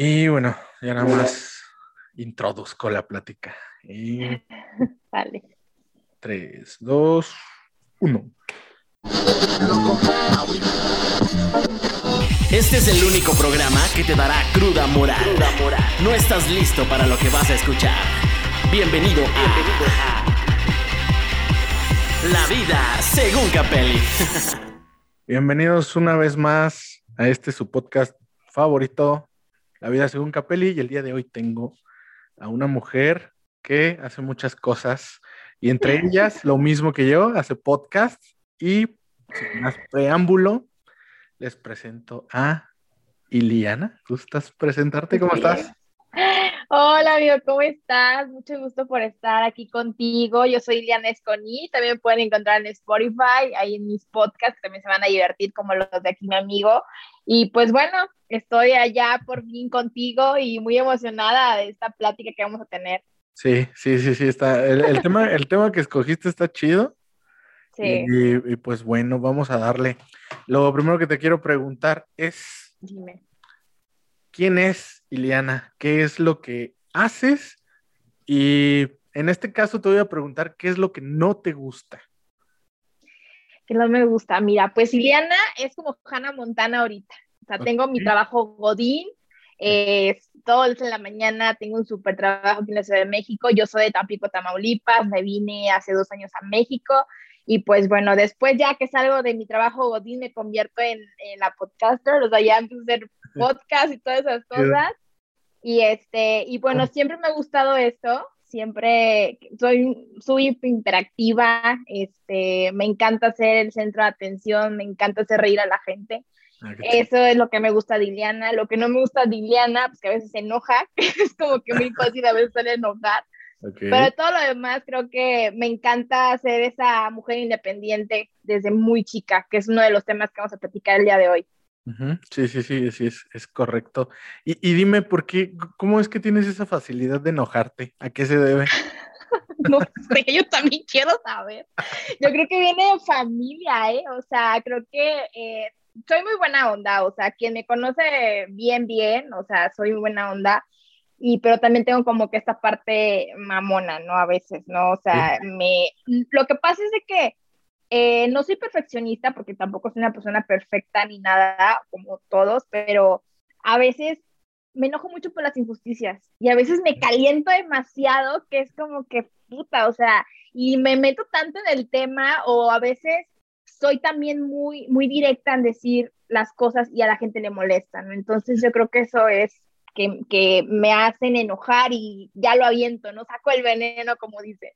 Y bueno, ya nada más introduzco la plática. Y... Vale. 3, 2, 1. Este es el único programa que te dará cruda moral. No estás listo para lo que vas a escuchar. Bienvenido a La vida según Capelli. Bienvenidos una vez más a este su podcast favorito, La vida según Capelli. Y el día de hoy tengo a una mujer que hace muchas cosas y entre ellas lo mismo que yo, hace podcast y sin más preámbulo, les presento a Iliana. ¿Gustas presentarte? ¿Cómo estás? Hola, amigo, ¿cómo estás? Mucho gusto por estar aquí contigo. Yo soy Iliana Esconi. También me pueden encontrar en Spotify, ahí en mis podcasts, también se van a divertir como los de aquí, mi amigo. Y pues bueno, estoy allá por fin contigo y muy emocionada de esta plática que vamos a tener. Sí, sí, sí, sí, está. El, tema, el tema que escogiste está chido. Sí. Y, y, pues bueno, vamos a darle. Lo primero que te quiero preguntar es, Dime. ¿quién es Iliana? ¿Qué es lo que haces? Y en este caso te voy a preguntar, ¿qué es lo que no te gusta? Que no me gusta. Mira, pues Iliana es como Hannah Montana ahorita. O sea, tengo mi trabajo Godín, eh, todo es en la mañana, tengo un súper trabajo aquí en la Ciudad de México. Yo soy de Tampico, Tamaulipas, me vine hace dos años a México. Y pues bueno, después ya que salgo de mi trabajo Godín, me convierto en, en la podcaster, o sea, ya empiezo a hacer podcast y todas esas cosas. Y este, y bueno, siempre me ha gustado esto, siempre soy, soy interactiva, este, me encanta ser el centro de atención, me encanta hacer reír a la gente. Ah. Eso es lo que me gusta de Iliana. Lo que no me gusta de Iliana, pues que a veces se enoja, es como que muy fácil a veces suele enojar. Ok. Pero todo lo demás creo que me encanta ser esa mujer independiente desde muy chica, que es uno de los temas que vamos a platicar el día de hoy. Sí, sí, sí, sí, es, es correcto. Y, y dime, ¿por qué, cómo es que tienes esa facilidad de enojarte? ¿A qué se debe? No sé, yo también quiero saber. Yo creo que viene de familia, ¿eh? O sea, creo que eh, soy muy buena onda, o sea, quien me conoce bien, bien, o sea, soy muy buena onda, y pero también tengo como que esta parte mamona, ¿no? A veces, ¿no? O sea, me, lo que pasa es de que eh, no soy perfeccionista porque tampoco soy una persona perfecta ni nada, como todos, pero a veces me enojo mucho por las injusticias y a veces me caliento demasiado que es como que puta, o sea, y me meto tanto en el tema o a veces soy también muy, muy directa en decir las cosas y a la gente le molesta, ¿no? Entonces yo creo que eso es que, que me hacen enojar y ya lo aviento, ¿no? Saco el veneno, como dicen.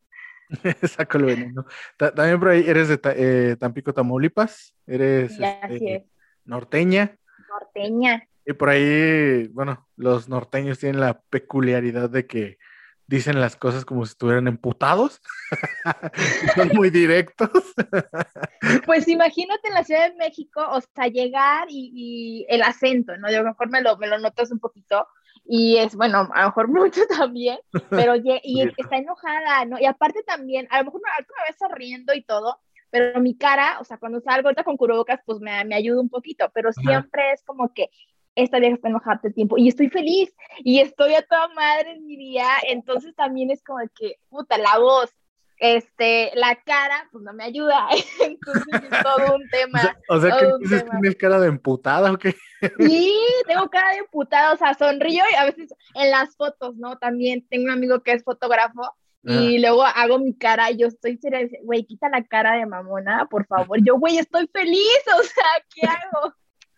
Saco el veneno. Ta- También por ahí eres de Ta- eh, Tampico, Tamaulipas, eres este, es. norteña. Norteña. Y por ahí, bueno, los norteños tienen la peculiaridad de que dicen las cosas como si estuvieran emputados. Son muy directos. Pues imagínate en la Ciudad de México, o sea, llegar y, y el acento, ¿no? Yo a lo mejor me lo, me lo notas un poquito y es, bueno, a lo mejor mucho también, pero y Poquito. está enojada, ¿no? Y aparte también, a lo mejor me ves sonriendo y todo, pero mi cara, o sea, cuando salgo ahorita con cubrebocas, pues me, me ayuda un poquito, pero siempre es como que esta vieja está enojada todo el tiempo y estoy feliz y estoy a toda madre en mi día, entonces también es como que, puta, la voz, este, la cara, pues no me ayuda, entonces es todo un tema. o sea que tienes cara de emputada o qué? Sí, tengo cara de emputada, o sea, sonrío y a veces en las fotos, ¿no? También tengo un amigo que es fotógrafo y luego hago mi cara y yo estoy seria, güey, quita la cara de mamona, por favor. Yo, güey, estoy feliz, o sea, ¿qué hago?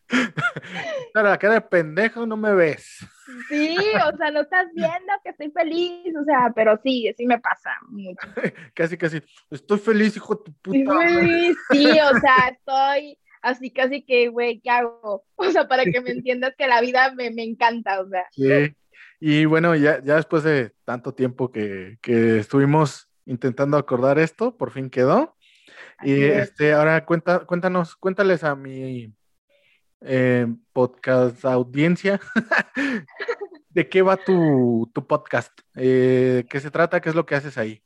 Claro, la cara de pendejo no me ves. Sí, o sea, no estás viendo que estoy feliz, o sea, pero sí, sí me pasa mucho. Casi, casi. Estoy feliz, hijo de tu puta. Sí, sí, o sea, estoy así casi que, güey, ¿qué hago? O sea, para que me entiendas que la vida me, me encanta, o sea. Sí. Y bueno, ya, ya después de tanto tiempo que, que estuvimos intentando acordar esto, por fin quedó. Y es. este, ahora cuenta, cuéntanos, cuéntales a mi eh, podcast audiencia de qué va tu, tu podcast, eh, qué se trata, qué es lo que haces ahí.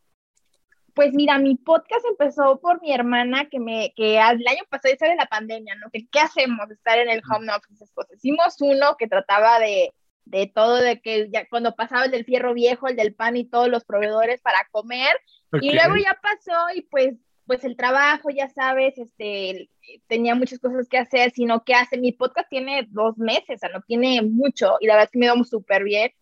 Pues mira, mi podcast empezó por mi hermana que me, que al- el año pasado ya de la pandemia, ¿no? Que qué hacemos, estar en el home office, cosas. Hicimos uno que trataba de, de todo, de que ya cuando pasaba el del fierro viejo, el del pan y todos los proveedores para comer. Y luego ya pasó y pues, pues el trabajo, ya sabes, este, tenía muchas cosas que hacer, sino que hace, mi podcast tiene dos meses, o sea, no tiene mucho y la verdad es que me va súper bien.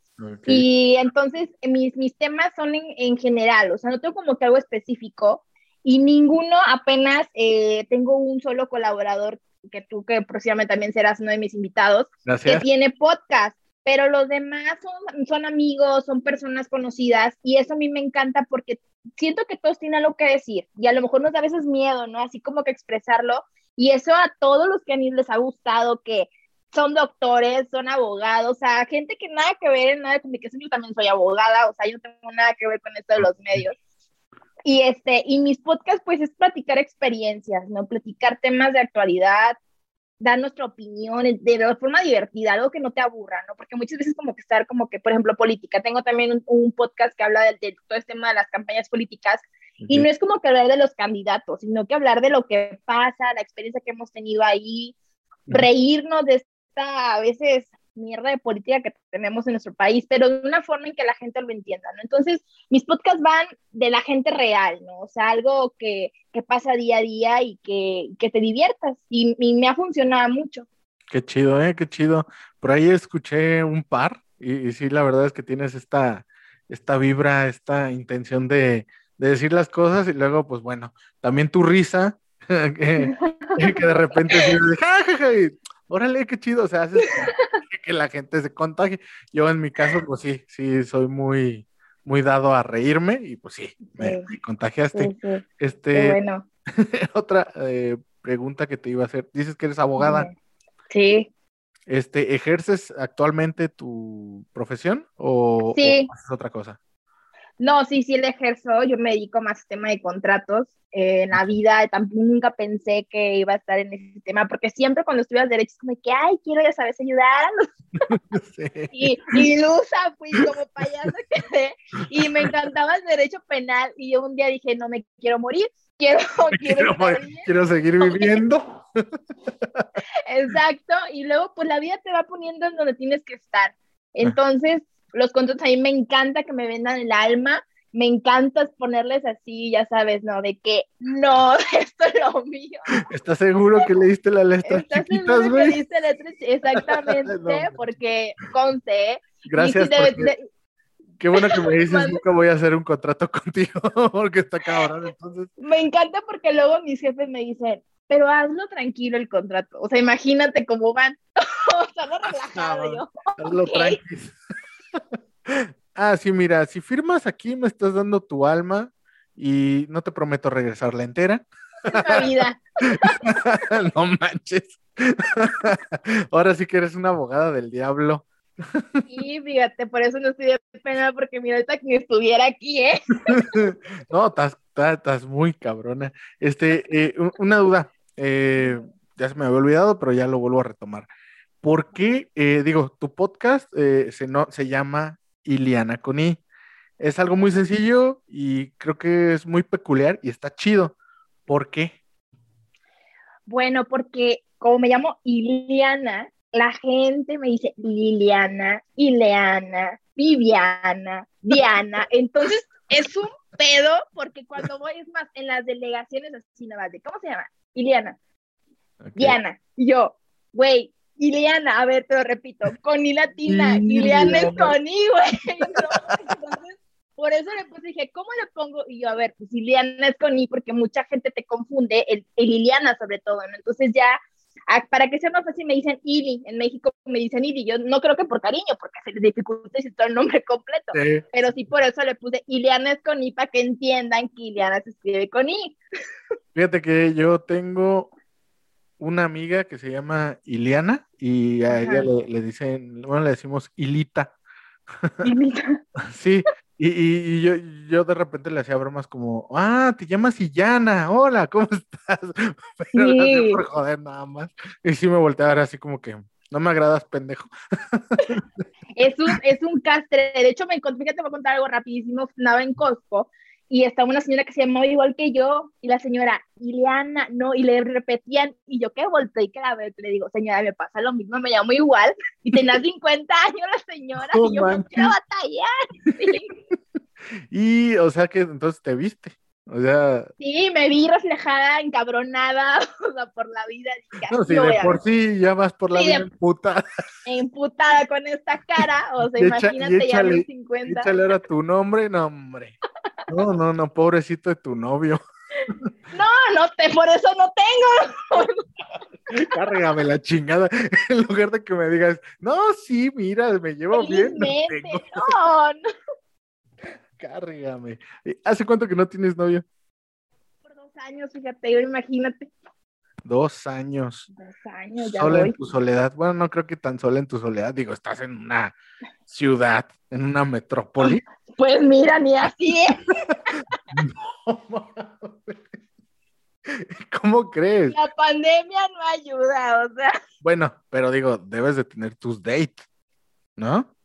Y entonces mis, mis temas son en, en, general, o sea, no tengo como que algo específico y ninguno apenas eh, tengo un solo colaborador que tú que próximamente también serás uno de mis invitados que tiene podcast pero los demás son, son amigos, son personas conocidas y eso a mí me encanta porque siento que todos tienen algo que decir y a lo mejor nos da a veces miedo, ¿no? Así como que expresarlo y eso a todos los que a mí les ha gustado, que son doctores, son abogados, o sea, gente que nada que ver en nada de comunicación, yo también soy abogada, o sea, yo no tengo nada que ver con esto de los medios. Y este, y mis podcasts pues es platicar experiencias, ¿no? Platicar temas de actualidad, dar nuestra opinión de, forma divertida, algo que no te aburra, ¿no? Porque muchas veces como que estar como que, por ejemplo, política. Tengo también un, podcast que habla de, todo este tema de las campañas políticas y no es como que hablar de los candidatos, sino que hablar de lo que pasa, la experiencia que hemos tenido ahí, reírnos de esta a veces mierda de política que tenemos en nuestro país, pero de una forma en que la gente lo entienda, ¿no? Entonces, mis podcasts van de la gente real, ¿no? O sea, algo que, que pasa día a día y que, que te diviertas. Y, me ha funcionado mucho. Qué chido, ¿eh? Qué chido. Por ahí escuché un par y, sí, la verdad es que tienes esta, esta vibra, esta intención de, de decir las cosas y luego, pues bueno, también tu risa, que, que de repente y, órale, qué chido, o sea, haces que la gente se contagie. Yo en mi caso, pues sí, sí, soy muy, muy dado a reírme y pues sí, me, contagiaste. Este, bueno. otra eh, pregunta que te iba a hacer, dices que eres abogada. Sí. Este, ¿ejerces actualmente tu profesión o, sí. haces otra cosa? No, sí, sí le ejerzo. Yo me dedico más al tema de contratos. Eh, en la vida tampoco nunca pensé que iba a estar en ese tema, porque siempre cuando estudias derecho es como que, ay, quiero, ya sabes, ayudar. Sí. Y, y Lusa fui como payaso que y me encantaba el derecho penal y yo un día dije, no me quiero morir, quiero, quiero, quiero seguir viviendo. Exacto, y luego pues la vida te va poniendo en donde tienes que estar. Entonces, los contratos a mí me encanta que me vendan el alma, me encanta ponerles así, ya sabes, ¿no? De que no, esto es lo mío. ¿Estás seguro que leíste las letras ¿Estás chiquitas, güey? Que leíste letras exactamente, porque conté. Gracias. Qué bueno que me dices, nunca voy a hacer un contrato contigo, porque está cabrón, entonces. Me encanta porque luego mis jefes me dicen, pero hazlo tranquilo el contrato. O sea, imagínate cómo van. o sea, no relajado yo. Hazlo tranquilo. Ah, sí, mira, si firmas aquí me estás dando tu alma y no te prometo regresarla entera. vida. no manches. Ahora sí que eres una abogada del diablo. Sí, fíjate, por eso no estoy de pena, porque mira, ahorita que estuviera aquí, ¿eh? no, estás, muy cabrona. Este, eh, una duda, eh, ya se me había olvidado, pero ya lo vuelvo a retomar. ¿Por qué, eh, digo, tu podcast se, no, se llama Iliana con I? Es algo muy sencillo y creo que es muy peculiar y está chido. ¿Por qué? Bueno, porque como me llamo Iliana, la gente me dice Liliana, Ileana, Viviana, Diana. Entonces es un pedo porque cuando voy, es más, en las delegaciones así nada más de, ¿cómo se llama? Iliana, Diana. Y yo, güey, Ileana, a ver, te lo repito, con I latina, Ileana es con I, güey. Entonces, por eso le puse, dije, ¿cómo le pongo? Y yo, a ver, pues Ileana es con I porque mucha gente te confunde, el, el Iliana sobre todo, ¿no? Entonces ya para que sea más fácil me dicen Ili, en México me dicen Ili, yo no creo que por cariño, porque se les dificulta decir todo el nombre completo, pero sí por eso le puse Iliana es con I para que entiendan que Iliana se escribe con I. Fíjate que yo tengo una amiga que se llama Iliana y a ella le, dicen, bueno, le decimos Ilita. Ilita. sí, y, yo, yo, de repente le hacía bromas como, ah, te llamas Illana, hola, ¿cómo estás? Pero sí. por joder nada más. Y sí me volteaba así como que, no me agradas, pendejo. Es un, es un castre. De hecho, me encontré, fíjate, te voy a contar algo rapidísimo. Andaba en Costco y estaba una señora que se llamaba igual que yo, y la señora, Ileana, no, y le repetían, y yo que volteé y que la veo, le digo, señora, me pasa lo mismo, me llamo igual, y tenía 50 años la señora, y yo quiero batallar. Y, o sea, que entonces te viste. O sea. Sí, me vi reflejada, encabronada, o sea, por la vida. no, si de por sí ya vas por la vida emputada. Emputada con esta cara, o sea, imagínate ya en 50. Échale era tu nombre, no, hombre. No, no, no, pobrecito de tu novio. No, no, te, por eso no tengo. Cárgame la chingada. En lugar de que me digas, no, sí, mira, me llevo bien. No, no, no. Cárgame. ¿Hace cuánto que no tienes novio? Por dos años, fíjate, imagínate. Dos años. Dos años, ya Sola en tu soledad. Bueno, no creo que tan sola en tu soledad. Digo, estás en una ciudad, en una metrópoli. Pues mira, ni así. ¿Cómo crees? La pandemia no ayuda, o sea. Bueno, pero digo, debes de tener tus dates, ¿no?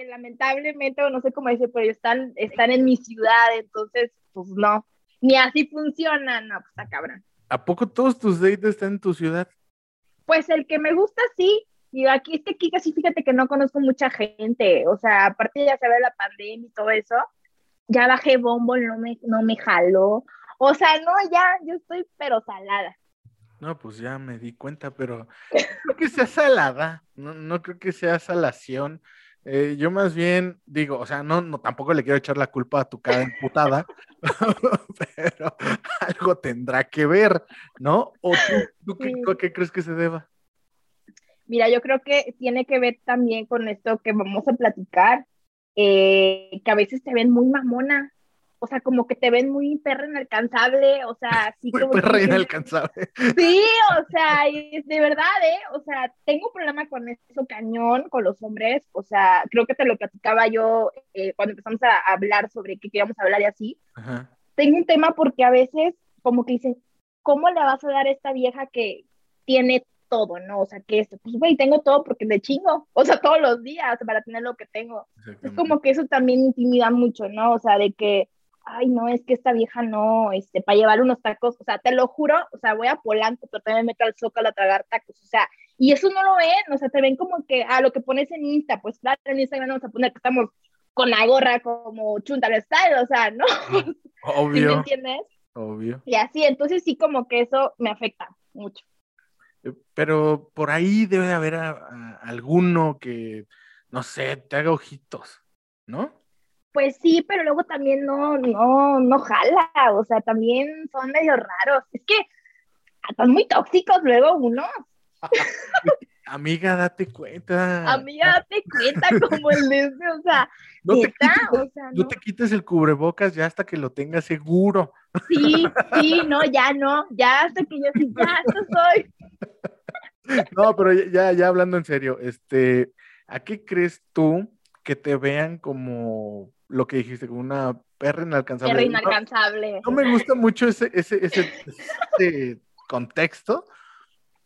Que lamentablemente, o no sé cómo dice, pero están, están en mi ciudad, entonces, pues no, ni así funciona, no, pues está cabrón. ¿A poco todos tus dates están en tu ciudad? Pues el que me gusta, sí. Y aquí es que aquí casi fíjate que no conozco mucha gente, o sea, aparte ya se ve la pandemia y todo eso, ya bajé bombo, no me, no me jaló, o sea, no, ya, yo estoy pero salada. No, pues ya me di cuenta, pero no creo que sea salada, no, no creo que sea salación. Eh, yo más bien digo, o sea, no, no, tampoco le quiero echar la culpa a tu cara imputada, pero algo tendrá que ver, ¿no? ¿O tú, qué, qué, crees que se deba? Mira, yo creo que tiene que ver también con esto que vamos a platicar, eh, que a veces te ven muy mamona, o sea, como que te ven muy perra inalcanzable, o sea, así muy como... perra inalcanzable. Sí, o sea, es de verdad, ¿eh? O sea, tengo un problema con eso cañón, con los hombres, o sea, creo que te lo platicaba yo eh, cuando empezamos a hablar sobre qué queríamos hablar y así. Tengo un tema porque a veces como que dicen, ¿cómo le vas a dar a esta vieja que tiene todo, ¿no? O sea, que esto, pues, güey, tengo todo porque me chingo, o sea, todos los días para tener lo que tengo. Es como que eso también intimida mucho, ¿no? O sea, de que ay, no, es que esta vieja no, este, para llevar unos tacos, o sea, te lo juro, o sea, voy a Polanco, pero también me meto al Zócalo a tragar tacos, o sea, y eso no lo ven, o sea, te ven como que, a lo que pones en Insta, pues claro, en Instagram vamos a poner que estamos con la gorra como chuntal style, o sea, ¿no? Obvio. ¿Me entiendes? Obvio. Y así, entonces sí como que eso me afecta mucho. Eh, pero por ahí debe de haber alguno que, no sé, te haga ojitos, ¿no? Pues sí, pero luego también no, no, no jala, o sea, también son medio raros. Es que están muy tóxicos luego uno. Amiga, date cuenta. Amiga, date cuenta como el de ese, o sea, no te, quites, no. te quites el cubrebocas ya hasta que lo tengas seguro. Sí, sí, no, ya no, ya hasta que yo sí, ya, esto soy. No, pero ya, ya hablando en serio, este, ¿a qué crees tú que te vean como lo que dijiste, como una perra inalcanzable. Perra inalcanzable. No, me gusta mucho ese, ese, ese, contexto,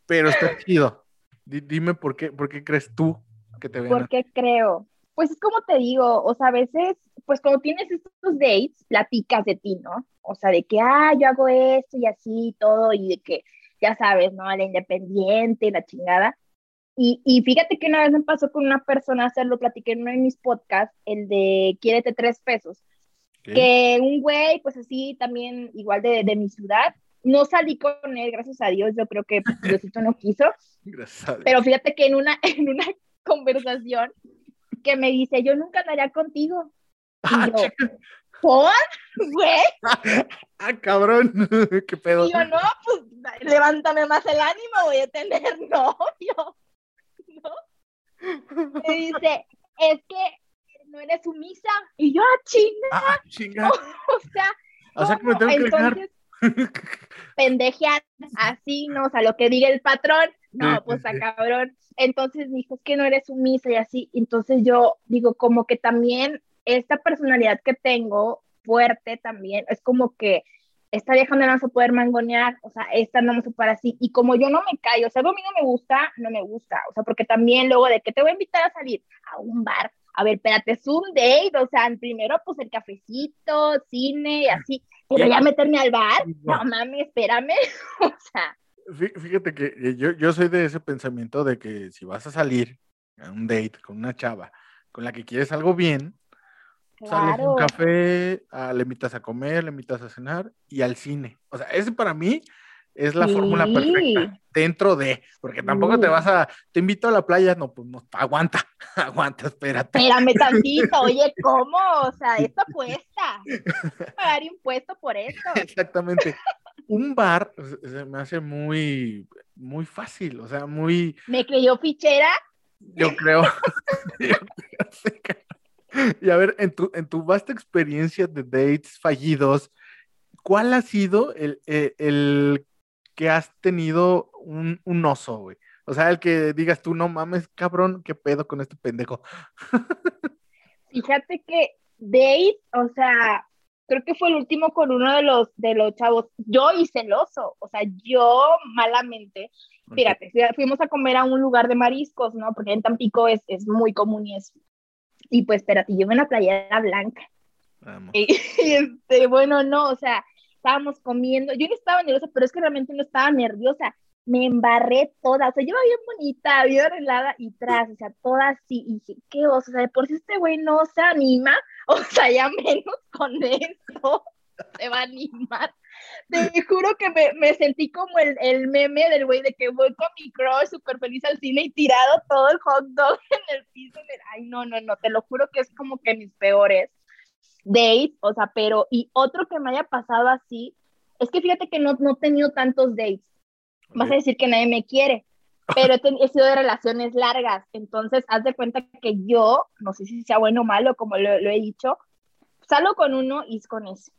pero está chido. dime por qué, por qué crees tú que te ven. ¿Por qué creo? Pues es como te digo, o sea, a veces, pues cuando tienes estos dates, platicas de ti, ¿no? O sea, de que, ah, yo hago esto y así y todo, y de que, ya sabes, ¿no? La independiente, la chingada. Y, y, fíjate que una vez me pasó con una persona, hacerlo, platiqué en uno de mis podcasts, el de Quiérete tres pesos, que un güey, pues así, también igual de, de, mi ciudad, no salí con él, gracias a Dios, yo creo que Diosito no quiso, pero fíjate que en una, en una conversación que me dice, yo nunca andaría contigo. Y yo, ¿por? Güey. Ah, cabrón, qué pedo. Y yo, no, pues levántame más el ánimo, voy a tener novio. Me dice, es que no eres sumisa. Y yo, ah, chinga. Ah, chinga. o sea, o sea que me tengo que Entonces, pendejear así, ¿no? O sea, lo que diga el patrón, no, pues a cabrón. Entonces me dijo, es que no eres sumisa y así. Entonces yo digo, como que también esta personalidad que tengo fuerte también, es como que esta vieja no la vamos a poder mangonear, o sea, esta no vamos a poder así. Y como yo no me callo, o sea, algo a mí no me gusta, no me gusta, o sea, porque también luego de que te voy a invitar a salir a un bar, a ver, espérate, es un date, o sea, primero pues el cafecito, cine y así, pero ya meterme al bar, no, mami, espérame, o sea. Fíjate que yo, yo soy de ese pensamiento de que si vas a salir a un date con una chava con la que quieres algo bien, sales a un café, ah, le invitas a comer, le invitas a cenar y al cine. O sea, ese para mí es la fórmula perfecta dentro de, porque tampoco te vas a, te invito a la playa, no, pues no, aguanta, aguanta, espérate. Espérame tantito, oye, ¿cómo? O sea, esto cuesta, pagar impuesto por esto. Exactamente. Un bar se me hace muy, muy fácil, o sea, muy... ¿Me creyó fichera? Yo creo. y a ver, en tu, en tu vasta experiencia de dates fallidos, ¿cuál ha sido el, eh, el que has tenido un, un oso, güey. O sea, el que digas tú, no mames, cabrón, qué pedo con este pendejo. Fíjate que Dave, o sea, creo que fue el último con uno de los, de los chavos. Yo y celoso, o sea, yo malamente. Fíjate, fuimos a comer a un lugar de mariscos, ¿no? Porque en Tampico es, es muy común y es. Y pues, espérate, yo en la playera blanca. Y, y, este, bueno, no, o sea, estábamos comiendo, yo no estaba nerviosa, pero es que realmente no estaba nerviosa, me embarré toda, o sea, yo iba bien bonita, bien arreglada y tras, o sea, toda así, y dije, qué oso, o sea, de por si este güey no se anima, o sea, ya menos con esto se va a animar. Te juro que me, me sentí como el, el meme del güey de que voy con mi crush súper feliz al cine y tirado todo el hot dog en el piso. En el... Ay, no, no, no, te lo juro que es como que mis peores dates, o sea, pero, y otro que me haya pasado así, es que fíjate que no, no he tenido tantos dates. Vas a decir que nadie me quiere, pero he, sido de relaciones largas, entonces haz de cuenta que yo, no sé si sea bueno o malo, como lo, he dicho, salgo con uno y es con ese.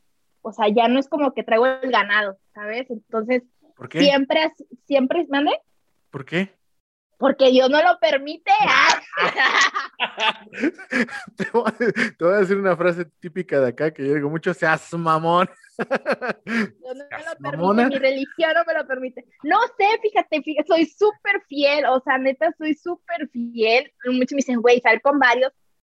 O sea, ya no es como que traigo el ganado, ¿sabes? Entonces, ¿Por qué? siempre, siempre, ¿mande? ¿Por qué? Porque Dios no lo permite. te, voy a, decir una frase típica de acá que yo digo mucho, seas mamón. Dios no me lo permite, mi religión no me lo permite. No sé, fíjate, fíjate soy súper fiel, o sea, neta, soy súper fiel. Muchos me dicen, güey, sal con varios.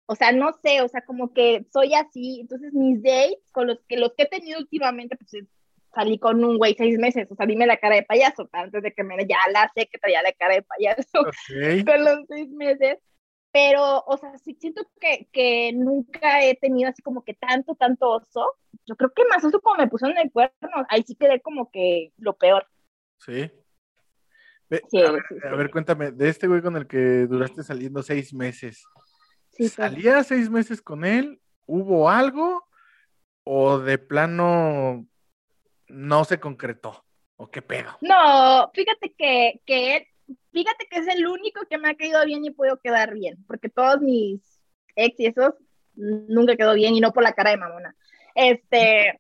O sea, no sé, o sea, como que soy así. Entonces, mis dates con los que los que he tenido últimamente, pues salí con un güey seis meses, o sea, dime la cara de payaso, antes de que me ya la sé que traía la cara de payaso con los seis meses. Pero, o sea, sí siento que, que nunca he tenido así como que tanto, tanto oso. Yo creo que más oso como me pusieron en el cuerno, ahí sí quedé como que lo peor. Sí. a, ver, cuéntame, de este güey con el que duraste saliendo seis meses. Sí, ¿Salía seis meses con él? ¿Hubo algo? ¿O de plano no se concretó. ¿O qué pedo? No, fíjate que, que fíjate que es el único que me ha caído bien y puedo quedar bien, porque todos mis ex y esos nunca quedó bien y no por la cara de mamona. Este,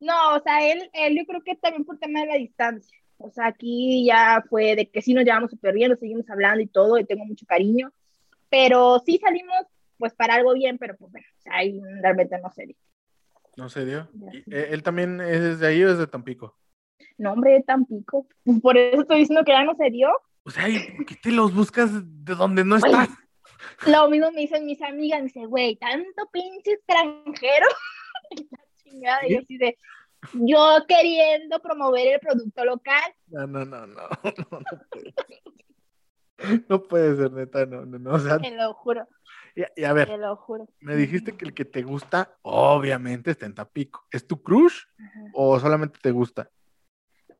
no, o sea, él, él yo creo que también por tema de la distancia. O sea, aquí ya fue de que sí nos llevamos súper bien, nos seguimos hablando y todo, y tengo mucho cariño. Pero sí salimos, pues, para algo bien, pero pues bueno, o sea, ahí realmente no sé. No se dio. Eh, ¿Él también es de ahí o es de Tampico? No, hombre, de Tampico. Por eso estoy diciendo que ya no se dio. O sea, ¿por qué te los buscas de donde no estás? Lo mismo me dicen mis amigas, me dice, güey, tanto pinche extranjero. La chingada, y yo así de, yo queriendo promover el producto local. No, no, no, no, no, no puede. no puede ser, neta, no, no, no. O sea, te lo juro. Y, a ver, me dijiste que el que te gusta, obviamente, está en Tapico. ¿Es tu crush o solamente te gusta?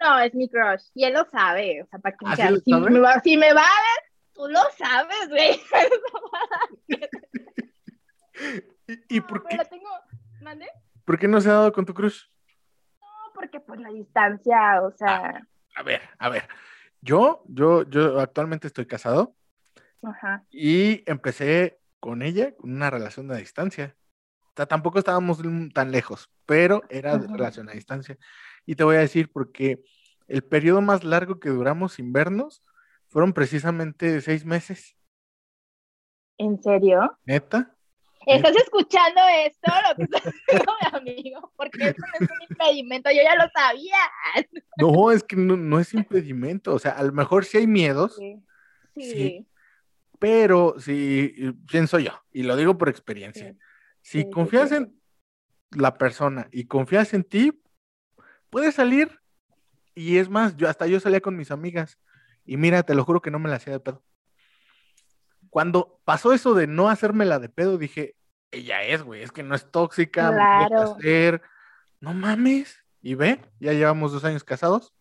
No, es mi crush. Y él lo sabe. O sea, para que ¿Ah, si, me va, si, me va, a ver, tú lo sabes, güey. ¿Y, por qué? ¿Por qué no se ha dado con tu crush? No, porque por la distancia, o sea. Ah, a ver, a ver. Yo, yo, yo actualmente estoy casado. Ajá. Y empecé con ella, con una relación de distancia. O sea, tampoco estábamos tan lejos, pero era relación a distancia. Y te voy a decir porque el periodo más largo que duramos sin vernos fueron precisamente seis meses. ¿En serio? ¿Neta? ¿Estás escuchando esto, lo que estás diciendo, mi amigo? Porque eso no es un impedimento, yo ya lo sabía. No, es que no, es impedimento, o sea, a lo mejor sí hay miedos. sí. sí Pero si pienso yo, y lo digo por experiencia, si confías en la persona y confías en ti, puedes salir. Y es más, yo hasta yo salía con mis amigas y mira, te lo juro que no me la hacía de pedo. Cuando pasó eso de no hacérmela de pedo, dije, ella es, güey, es que no es tóxica, claro. no mames. Y ve, ya llevamos dos años casados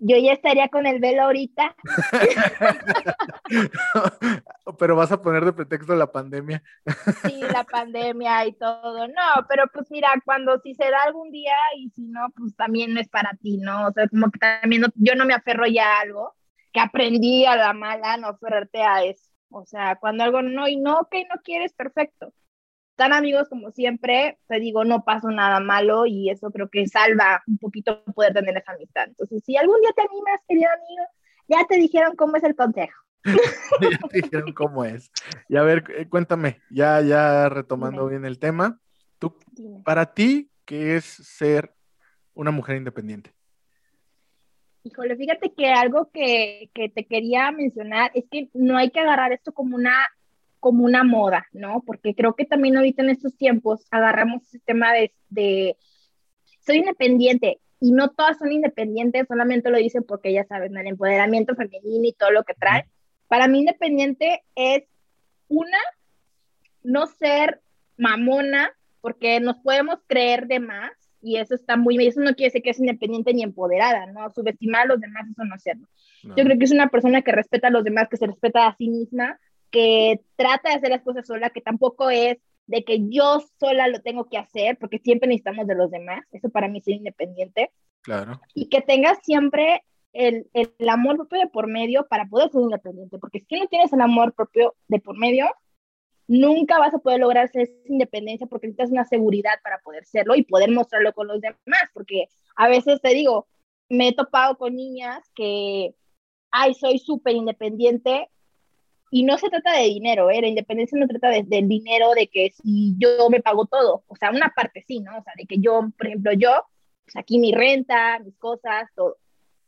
yo ya estaría con el velo ahorita. pero vas a poner de pretexto la pandemia. sí, la pandemia y todo. No, pero pues mira, cuando si se da algún día y si no, pues también no es para ti, ¿no? O sea, como que también yo no me aferro ya a algo que aprendí a la mala, no aferrarte a eso. O sea, cuando algo no y no, que no quieres, perfecto tan amigos como siempre, te digo, no pasó nada malo y eso creo que salva un poquito poder tener esa amistad. Entonces, si algún día te animas, querido amigo, ya te dijeron cómo es el consejo. ya te dijeron cómo es. Y a ver, eh, cuéntame, ya, ya retomando bien el tema, tú, para ti, ¿qué es ser una mujer independiente? Híjole, fíjate que algo que, que, te quería mencionar es que no hay que agarrar esto como una como una moda, ¿no? Porque creo que también ahorita en estos tiempos agarramos ese tema de, de soy independiente y no todas son independientes, solamente lo dicen porque ya saben, el empoderamiento femenino y todo lo que trae. Para mí independiente es una, no ser mamona, porque nos podemos creer de más y eso está muy bien, eso no quiere decir que es independiente ni empoderada, ¿no? Subestimar a los demás, eso no es cierto. Yo creo que es una persona que respeta a los demás, que se respeta a sí misma que trata de hacer las cosas sola, que tampoco es de que yo sola lo tengo que hacer, porque siempre necesitamos de los demás, eso para mí es independiente. Claro. Y que tengas siempre el, el, amor propio de por medio para poder ser independiente, porque si no tienes el amor propio de por medio, nunca vas a poder lograr esa independencia porque necesitas una seguridad para poder serlo y poder mostrarlo con los demás, porque a veces te digo, me he topado con niñas que, ay, soy súper independiente, y no se trata de dinero, ¿eh? la independencia no trata de, del dinero, de que si yo me pago todo, o sea, una parte sí, ¿no? O sea, de que yo, por ejemplo, yo, pues aquí mi renta, mis cosas, todo.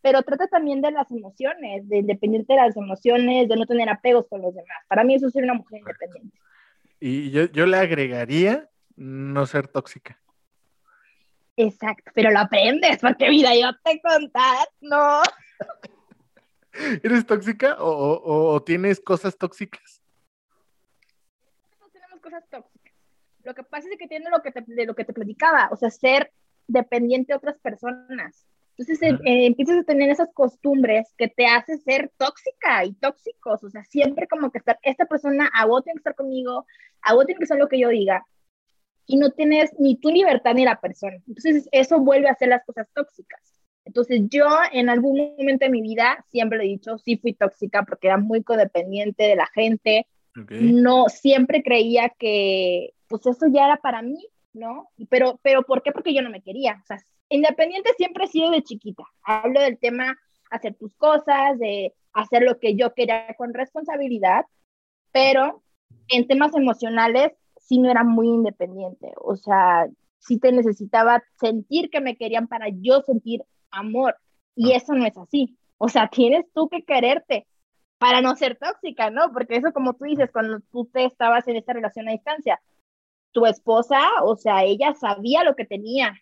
Pero trata también de las emociones, de independiente de las emociones, de no tener apegos con los demás. Para mí eso es ser una mujer independiente. Y yo, yo le agregaría no ser tóxica. Exacto, pero lo aprendes, porque vida, yo te contar, no. ¿Eres tóxica o, tienes cosas tóxicas? No tenemos cosas tóxicas. Lo que pasa es que tiene lo que te, de lo que te platicaba, o sea, ser dependiente de otras personas. Entonces eh, eh, empiezas a tener esas costumbres que te hacen ser tóxica y tóxicos, o sea, siempre como que estar, esta persona, a vos tiene que estar conmigo, a vos tiene que ser lo que yo diga, y no tienes ni tu libertad ni la persona. Entonces eso vuelve a ser las cosas tóxicas. Entonces yo en algún momento de mi vida, siempre lo he dicho, sí fui tóxica porque era muy codependiente de la gente. No, siempre creía que pues eso ya era para mí, ¿no? Pero, pero ¿por qué? Porque yo no me quería. O sea, independiente siempre he sido de chiquita. Hablo del tema hacer tus cosas, de hacer lo que yo quería con responsabilidad, pero en temas emocionales sí no era muy independiente. O sea, sí te necesitaba sentir que me querían para yo sentir amor. Y ah. eso no es así. O sea, tienes tú que quererte para no ser tóxica, ¿no? Porque eso, como tú dices, cuando tú te estabas en esta relación a distancia, tu esposa, o sea, ella sabía lo que tenía,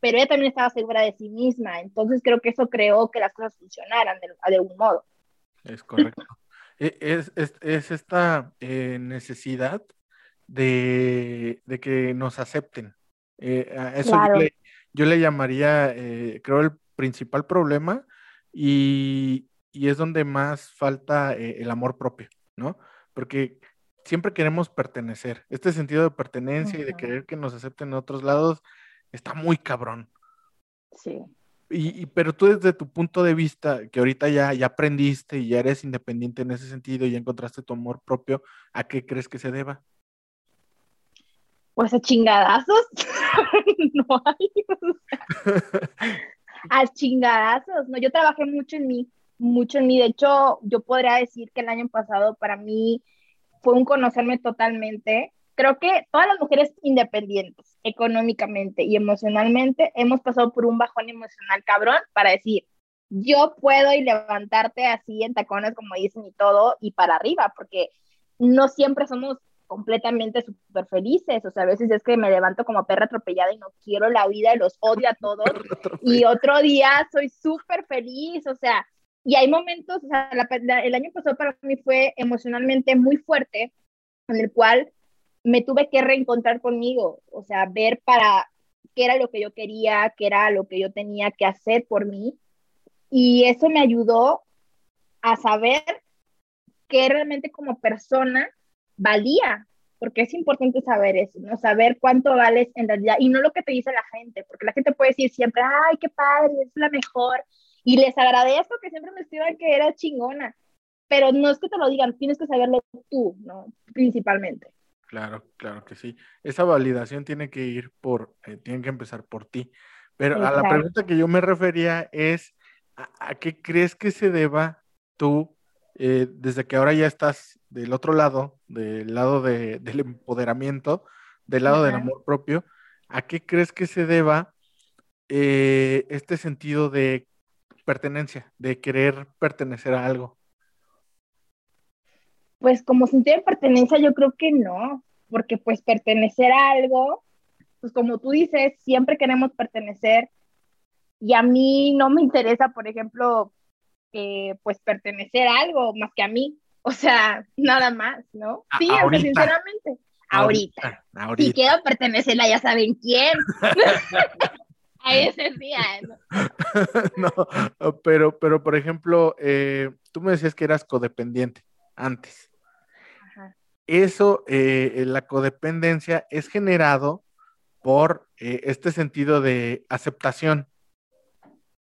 pero ella también estaba segura de sí misma. Entonces creo que eso creó que las cosas funcionaran de, algún modo. Es correcto. E, es, es, es, esta eh, necesidad de, de, que nos acepten. Eh, eso yo, le, yo, le, llamaría, eh, creo, el principal problema y, es donde más falta eh, el amor propio, ¿no? Porque siempre queremos pertenecer. Este sentido de pertenencia y de querer que nos acepten en otros lados está muy cabrón. Sí. Y, pero tú desde tu punto de vista, que ahorita ya, ya aprendiste y ya eres independiente en ese sentido y ya encontraste tu amor propio, ¿a qué crees que se deba? Pues a chingadazos. no hay. a chingadazos, ¿no? Yo trabajé mucho en mí, mucho en mí. De hecho, yo podría decir que el año pasado para mí fue un conocerme totalmente. Creo que todas las mujeres independientes, económicamente y emocionalmente, hemos pasado por un bajón emocional cabrón para decir, yo puedo y levantarte así en tacones, como dicen, y todo, y para arriba, porque no siempre somos completamente súper felices, o sea, a veces es que me levanto como perra atropellada y no quiero la vida y los odio a todos, y otro día soy súper feliz, o sea, y hay momentos, o sea, el año pasado para mí fue emocionalmente muy fuerte, en el cual me tuve que reencontrar conmigo, o sea, ver para qué era lo que yo quería, qué era lo que yo tenía que hacer por mí, y eso me ayudó a saber qué realmente como persona valía, porque es importante saber eso, ¿no? Saber cuánto vales en realidad y no lo que te dice la gente, porque la gente puede decir siempre, ay, qué padre, es la mejor, y les agradezco que siempre me escriban que era chingona, pero no es que te lo digan, tienes que saberlo tú, ¿no? Principalmente. Claro, claro que sí. Esa validación tiene que ir por, eh, tiene que empezar por ti. Pero a la pregunta que yo me refería es, ¿a, qué crees que se deba tú, eh, desde que ahora ya estás del otro lado, del lado del empoderamiento, del lado del amor propio, ¿a qué crees que se deba eh, este sentido de pertenencia, de querer pertenecer a algo? Pues como sentido de pertenencia yo creo que no, porque pues pertenecer a algo, pues como tú dices, siempre queremos pertenecer y a mí no me interesa, por ejemplo, eh, pues pertenecer a algo más que a mí, o sea, nada más, ¿no? Sí, sinceramente, ahorita. ahorita. Si quiero pertenecerla, ya saben quién. a ese día. ¿no? no, pero, pero por ejemplo, eh, tú me decías que eras codependiente antes. Ajá. Eso, eh, la codependencia es generado por este sentido de aceptación.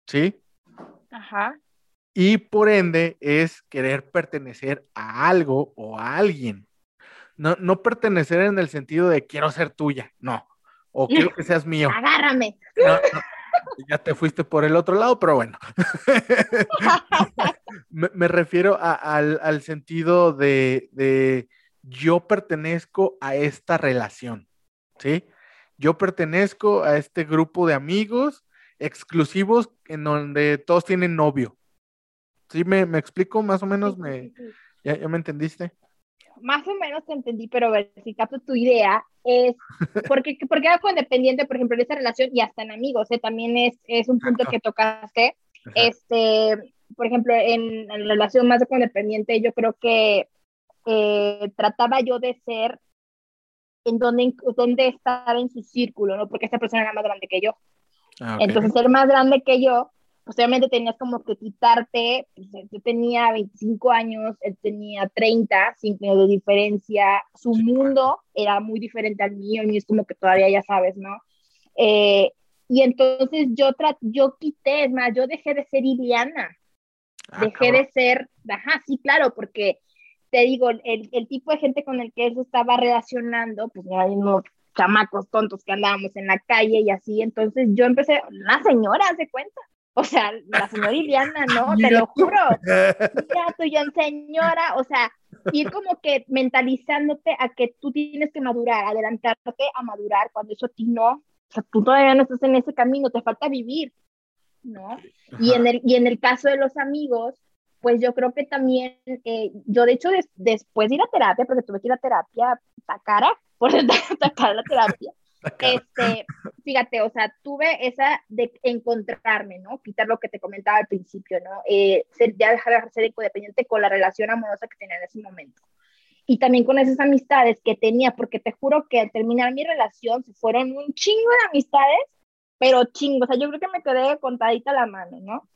¿sí? Ajá. Y por ende es querer pertenecer a algo o a alguien. No, no pertenecer en el sentido de quiero ser tuya, no. O quiero que seas mío. Agárrame. ya te fuiste por el otro lado, pero bueno. me, refiero al, al, sentido de, de yo pertenezco a esta relación, ¿sí? Yo pertenezco a este grupo de amigos exclusivos en donde todos tienen novio. ¿Sí me, me explico? Más o menos, me, ¿ya, ¿ya, me entendiste? Más o menos te entendí, pero a ver, si capto tu idea, es porque, porque hago independiente, por ejemplo, en esa relación y hasta en amigos, ¿eh? también es, es un punto que tocaste. Este, por ejemplo, en, la relación más de codependiente, yo creo que eh, trataba yo de ser en donde, donde estaba en su círculo, ¿no? Porque esta persona era más grande que yo. Ah, Entonces, ser más grande que yo, pues obviamente tenías como que quitarte, pues, yo tenía 25 años, él tenía 30, sin de diferencia, su mundo era muy diferente al mío, mío es como que todavía ya sabes, ¿no? Eh, y entonces yo, yo quité, es más, yo dejé de ser Iliana, ah, dejé de ser, ajá, sí, claro, porque te digo, el, el, tipo de gente con el que él se estaba relacionando, pues ya no, chamacos tontos que andábamos en la calle y así. Entonces yo empecé, la señora, se cuenta. O sea, la señora Iliana, ¿no? Te lo juro. Ya, tú, yo, señora, o sea, ir como que mentalizándote a que tú tienes que madurar, adelantarte a madurar cuando eso a ti no. O sea, tú todavía no estás en ese camino, te falta vivir, ¿no? Y en, el, y en el caso de los amigos, pues yo creo que también, eh, yo de hecho después de ir a terapia, porque tuve que ir a terapia a cara, por atacar la terapia. Este, fíjate, o sea, tuve esa de encontrarme, ¿no? Quitar lo que te comentaba al principio, ¿no? Eh, ser, ya dejar de ser codependiente con la relación amorosa que tenía en ese momento. Y también con esas amistades que tenía, porque te juro que al terminar mi relación se fueron un chingo de amistades, pero chingo, o sea, yo creo que me quedé contadita la mano, ¿no?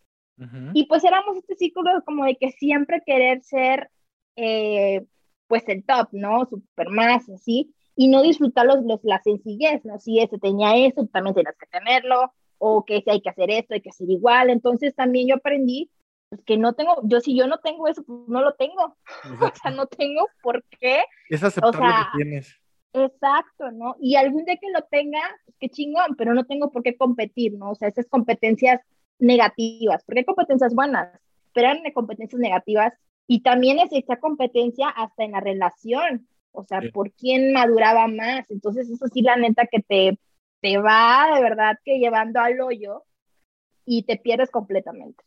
Y pues éramos este círculo como de que siempre querer ser, eh, pues el top, ¿no? Super más, así y no disfrutar los, la sencillez, ¿no? Si ese tenía eso, también tienes que tenerlo, o que si hay que hacer esto, hay que hacer igual. Entonces también yo aprendí pues, que no tengo, yo si yo no tengo eso, pues no lo tengo. o sea, no tengo por qué. Es aceptar lo que tienes. Exacto, ¿no? Y algún día que lo tenga, pues qué chingón, pero no tengo por qué competir, ¿no? O sea, esas competencias negativas, porque hay competencias buenas, pero hay competencias negativas y también es esa competencia hasta en la relación, o sea, por quién maduraba más. Entonces, eso sí, la neta que te, te va de verdad que llevando al hoyo y te pierdes completamente.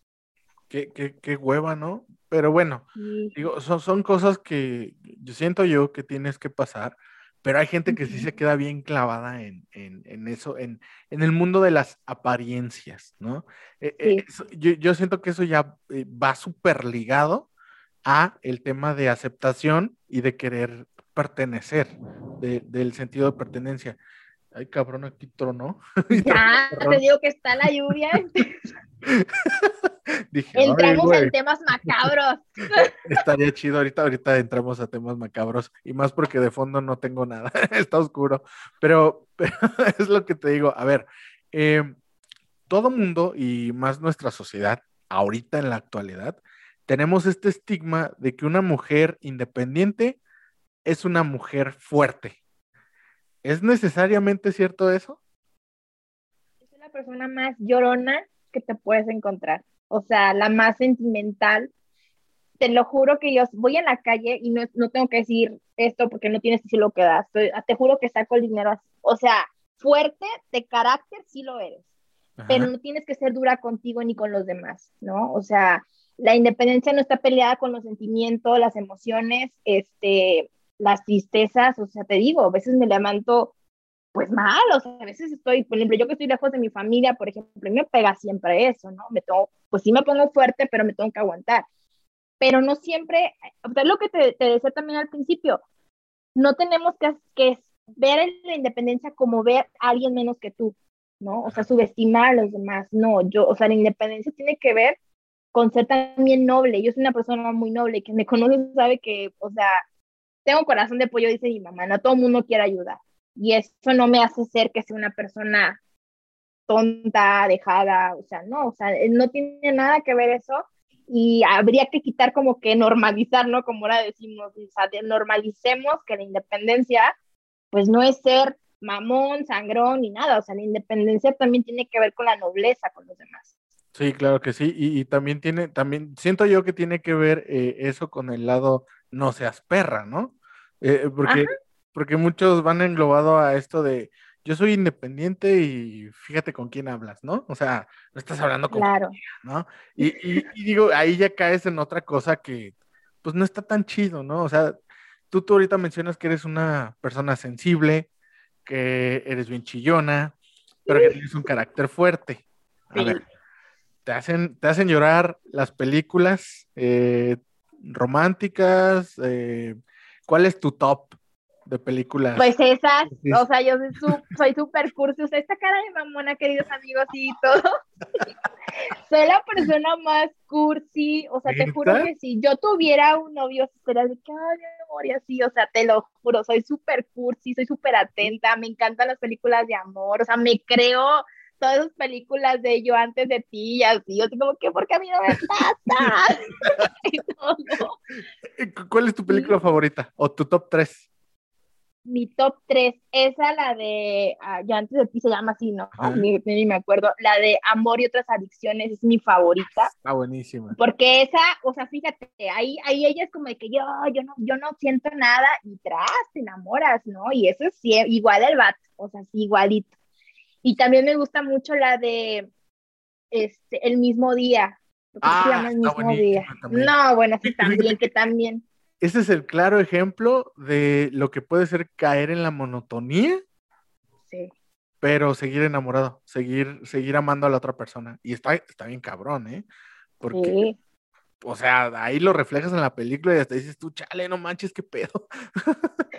qué, qué, qué hueva, ¿no? Pero bueno, Sí. digo, son, son cosas que yo siento yo que tienes que pasar, pero hay gente que sí se queda bien clavada en, en, en eso, en, en el mundo de las apariencias, ¿no? Eh, eh, eso- yo, yo siento que eso ya eh, va súper ligado a el tema de aceptación y de querer pertenecer, de- del sentido de pertenencia. Ay, cabrón, aquí tronó. Ya, te digo que está la lluvia. Dije, "Ay, Entramos güey". en temas macabros. Estaría chido, ahorita, ahorita entramos a temas macabros y más porque de fondo no tengo nada, está oscuro, pero, pero es lo que te digo, a ver, eh, todo mundo y más nuestra sociedad, ahorita en la actualidad, tenemos este estigma de que una mujer independiente es una mujer fuerte. ¿Es necesariamente cierto eso? Es la persona más llorona que te puedes encontrar. O sea, la más sentimental. Te lo juro que yo voy en la calle y no, no tengo que decir esto porque no tienes que decir lo que das. Te, te juro que saco el dinero así. O sea, fuerte de carácter sí lo eres, pero no tienes que ser dura contigo ni con los demás, ¿no? O sea, la independencia no está peleada con los sentimientos, las emociones, este, las tristezas. O sea, te digo, a veces me levanto pues mal, o sea, a veces estoy, por ejemplo, yo que estoy lejos de mi familia, por ejemplo, a mí me pega siempre eso, ¿no? Me tengo, pues sí me pongo fuerte, pero me tengo que aguantar. Pero no siempre, o sea, lo que te, te decía también al principio, no tenemos que, que ver la independencia como ver a alguien menos que tú, ¿no? O sea, subestimar a los demás, no, yo, o sea, la independencia tiene que ver con ser también noble, yo soy una persona muy noble, quien me conoce sabe que, o sea, tengo corazón de pollo, dice mi mamá, no todo el mundo quiere ayudar. Y eso no me hace ser que sea una persona tonta, dejada, o sea, no, o sea, no tiene nada que ver eso y habría que quitar como que normalizar, ¿no? Como ahora decimos, o sea, normalicemos que la independencia, pues no es ser mamón, sangrón ni nada, o sea, la independencia también tiene que ver con la nobleza con los demás. Sí, claro que sí. Y, y también tiene, también siento yo que tiene que ver eh, eso con el lado no seas perra, ¿no? Eh, porque, Ajá. porque muchos van englobado a esto de yo soy independiente y fíjate con quién hablas, ¿no? O sea, no estás hablando con Claro, ¿no? Y, y- y digo, ahí ya caes en otra cosa que pues no está tan chido, ¿no? O sea, tú, tú ahorita mencionas que eres una persona sensible, que eres bien chillona, pero que tienes un carácter fuerte. A Sí. ver, te hacen, te hacen llorar las películas eh, románticas. eh, ¿cuál es tu top de películas? pues esas, Sí. o sea, yo soy súper cursi, o sea, esta cara de mamona, queridos amigos, y todo. soy la persona más cursi, o sea, te juro que si yo tuviera un novio, sería de que, ay, amor, y así, o sea, te lo juro, soy súper cursi, soy súper atenta, me encantan las películas de amor, o sea, me creo todas esas películas de yo antes de ti y así, yo así como que, porque a mí no me pasa? Y todo. Cu- ¿Cuál es tu película favorita? ¿O tu top 3? mi top 3, esa la de, ah, ya antes de ti se llama así, ¿no? Ni, ni me acuerdo, la de Amor y otras adicciones es mi favorita, Está buenísima. porque esa, o sea, fíjate, ahí, ahí ella es como de que yo, yo no, yo no siento nada y tras, te enamoras, ¿no? Y eso es sí, igual el bat, o sea, sí, igualito. Y también me gusta mucho la de, este, El mismo día. Que se Ah, llama El mismo día. también. No, bueno, sí, también, que- también. Ese es el claro ejemplo de lo que puede ser caer en la monotonía, Sí. pero seguir enamorado, seguir, seguir amando a la otra persona. Y está, está bien cabrón, ¿eh? Porque, Sí. o sea, ahí lo reflejas en la película y hasta dices tú, chale, no manches, qué pedo.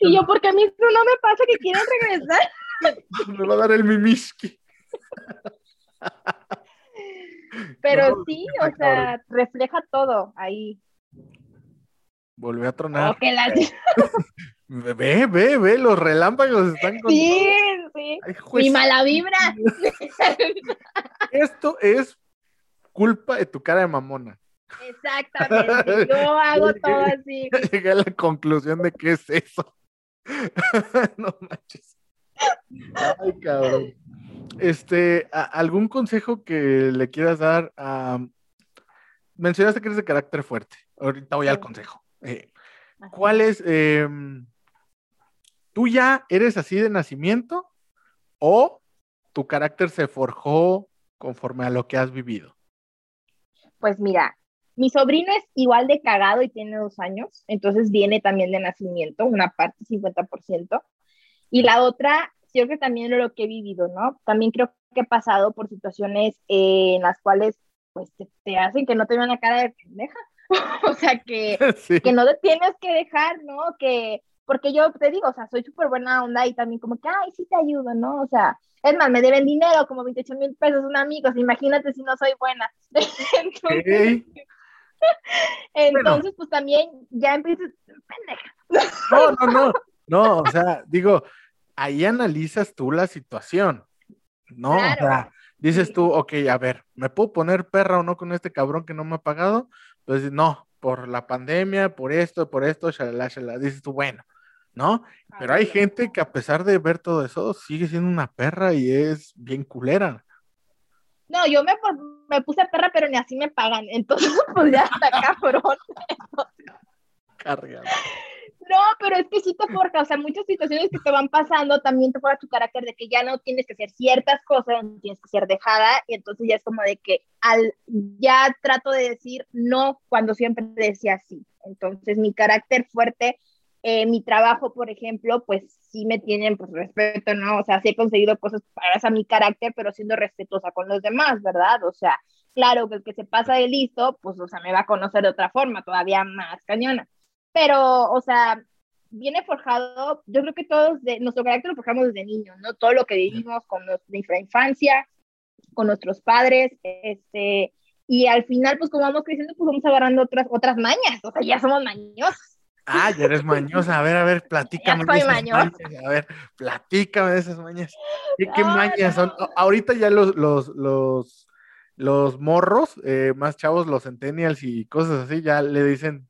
Y yo, porque a mí no me pasa que quieren regresar. Me va a dar el mimiski. Pero No, sí, o sea, refleja todo ahí. Volvió a tronar. La- Ve, ve, ve, los relámpagos están con. Sí, sí. Ay. Mi mala vibra. Esto es culpa de tu cara de mamona. Exactamente. Yo hago todo así. Llegué a la conclusión de que es eso. no manches. Ay, cabrón. Este, ¿algún consejo que le quieras dar a... Mencionaste que eres de carácter fuerte. Ahorita voy al consejo. Eh, ¿Cuál es? em, ¿Tú ya eres así de nacimiento o tu carácter se forjó conforme a lo que has vivido? Pues mira, mi sobrino es igual de cagado y tiene dos años, entonces viene también de nacimiento, una parte 50%. Y la otra, yo creo que también lo que he vivido, ¿no? También creo que he pasado por situaciones eh, en las cuales pues te, hacen que no te vean la cara de pendeja. o sea, que, que no te tienes que dejar, ¿no? Que, porque yo te digo, o sea, soy súper buena onda y también como que, ay, sí te ayudo, ¿no? O sea, es más, me deben dinero, como 28 mil pesos un amigo, imagínate si no soy buena. Entonces, entonces pues también ya empiezas, pendeja. No, no, no, no, o sea, digo, ahí analizas tú la situación, ¿no? O sea, dices tú, ok, a ver, ¿me puedo poner perra o no con este cabrón que no me ha pagado? Pues no, por la pandemia, por esto, por esto, shalala, shalala. Dices tú, bueno, ¿no? Pero hay gente que a pesar de ver todo eso, sigue siendo una perra y es bien culera. No, yo me, me puse perra, pero ni así me pagan. Entonces, pues ya está cabrón. Cargado. No, pero es que sí te forja, o sea, muchas situaciones que te van pasando también te forja tu carácter de que ya no tienes que hacer ciertas cosas, no tienes que ser dejada, y entonces ya es como de que al, ya trato de decir no cuando siempre decía sí. Entonces mi carácter fuerte, eh, mi trabajo, por ejemplo, pues sí me tienen pues respeto, ¿no? O sea, sí he conseguido cosas para mi carácter, pero siendo respetuosa con los demás, ¿verdad? O sea, claro que el que se pasa de listo, pues, o sea, me va a conocer de otra forma, todavía más cañona pero, o sea, viene forjado, yo creo que todos, de, nuestro carácter lo forjamos desde niños, ¿no? Todo lo que vivimos con nuestra infancia, con nuestros padres, este, y al final, pues como vamos creciendo, pues vamos agarrando otras, otras mañas, o sea, ya somos mañosos. Ah, ya eres mañosa, a ver, a ver, platícame. Ya soy mañosa. A ver, platícame de esas mañas. ¿Qué, mañas son? Ahorita ya los, los, los, los morros, eh, más chavos, los centennials y cosas así, ya le dicen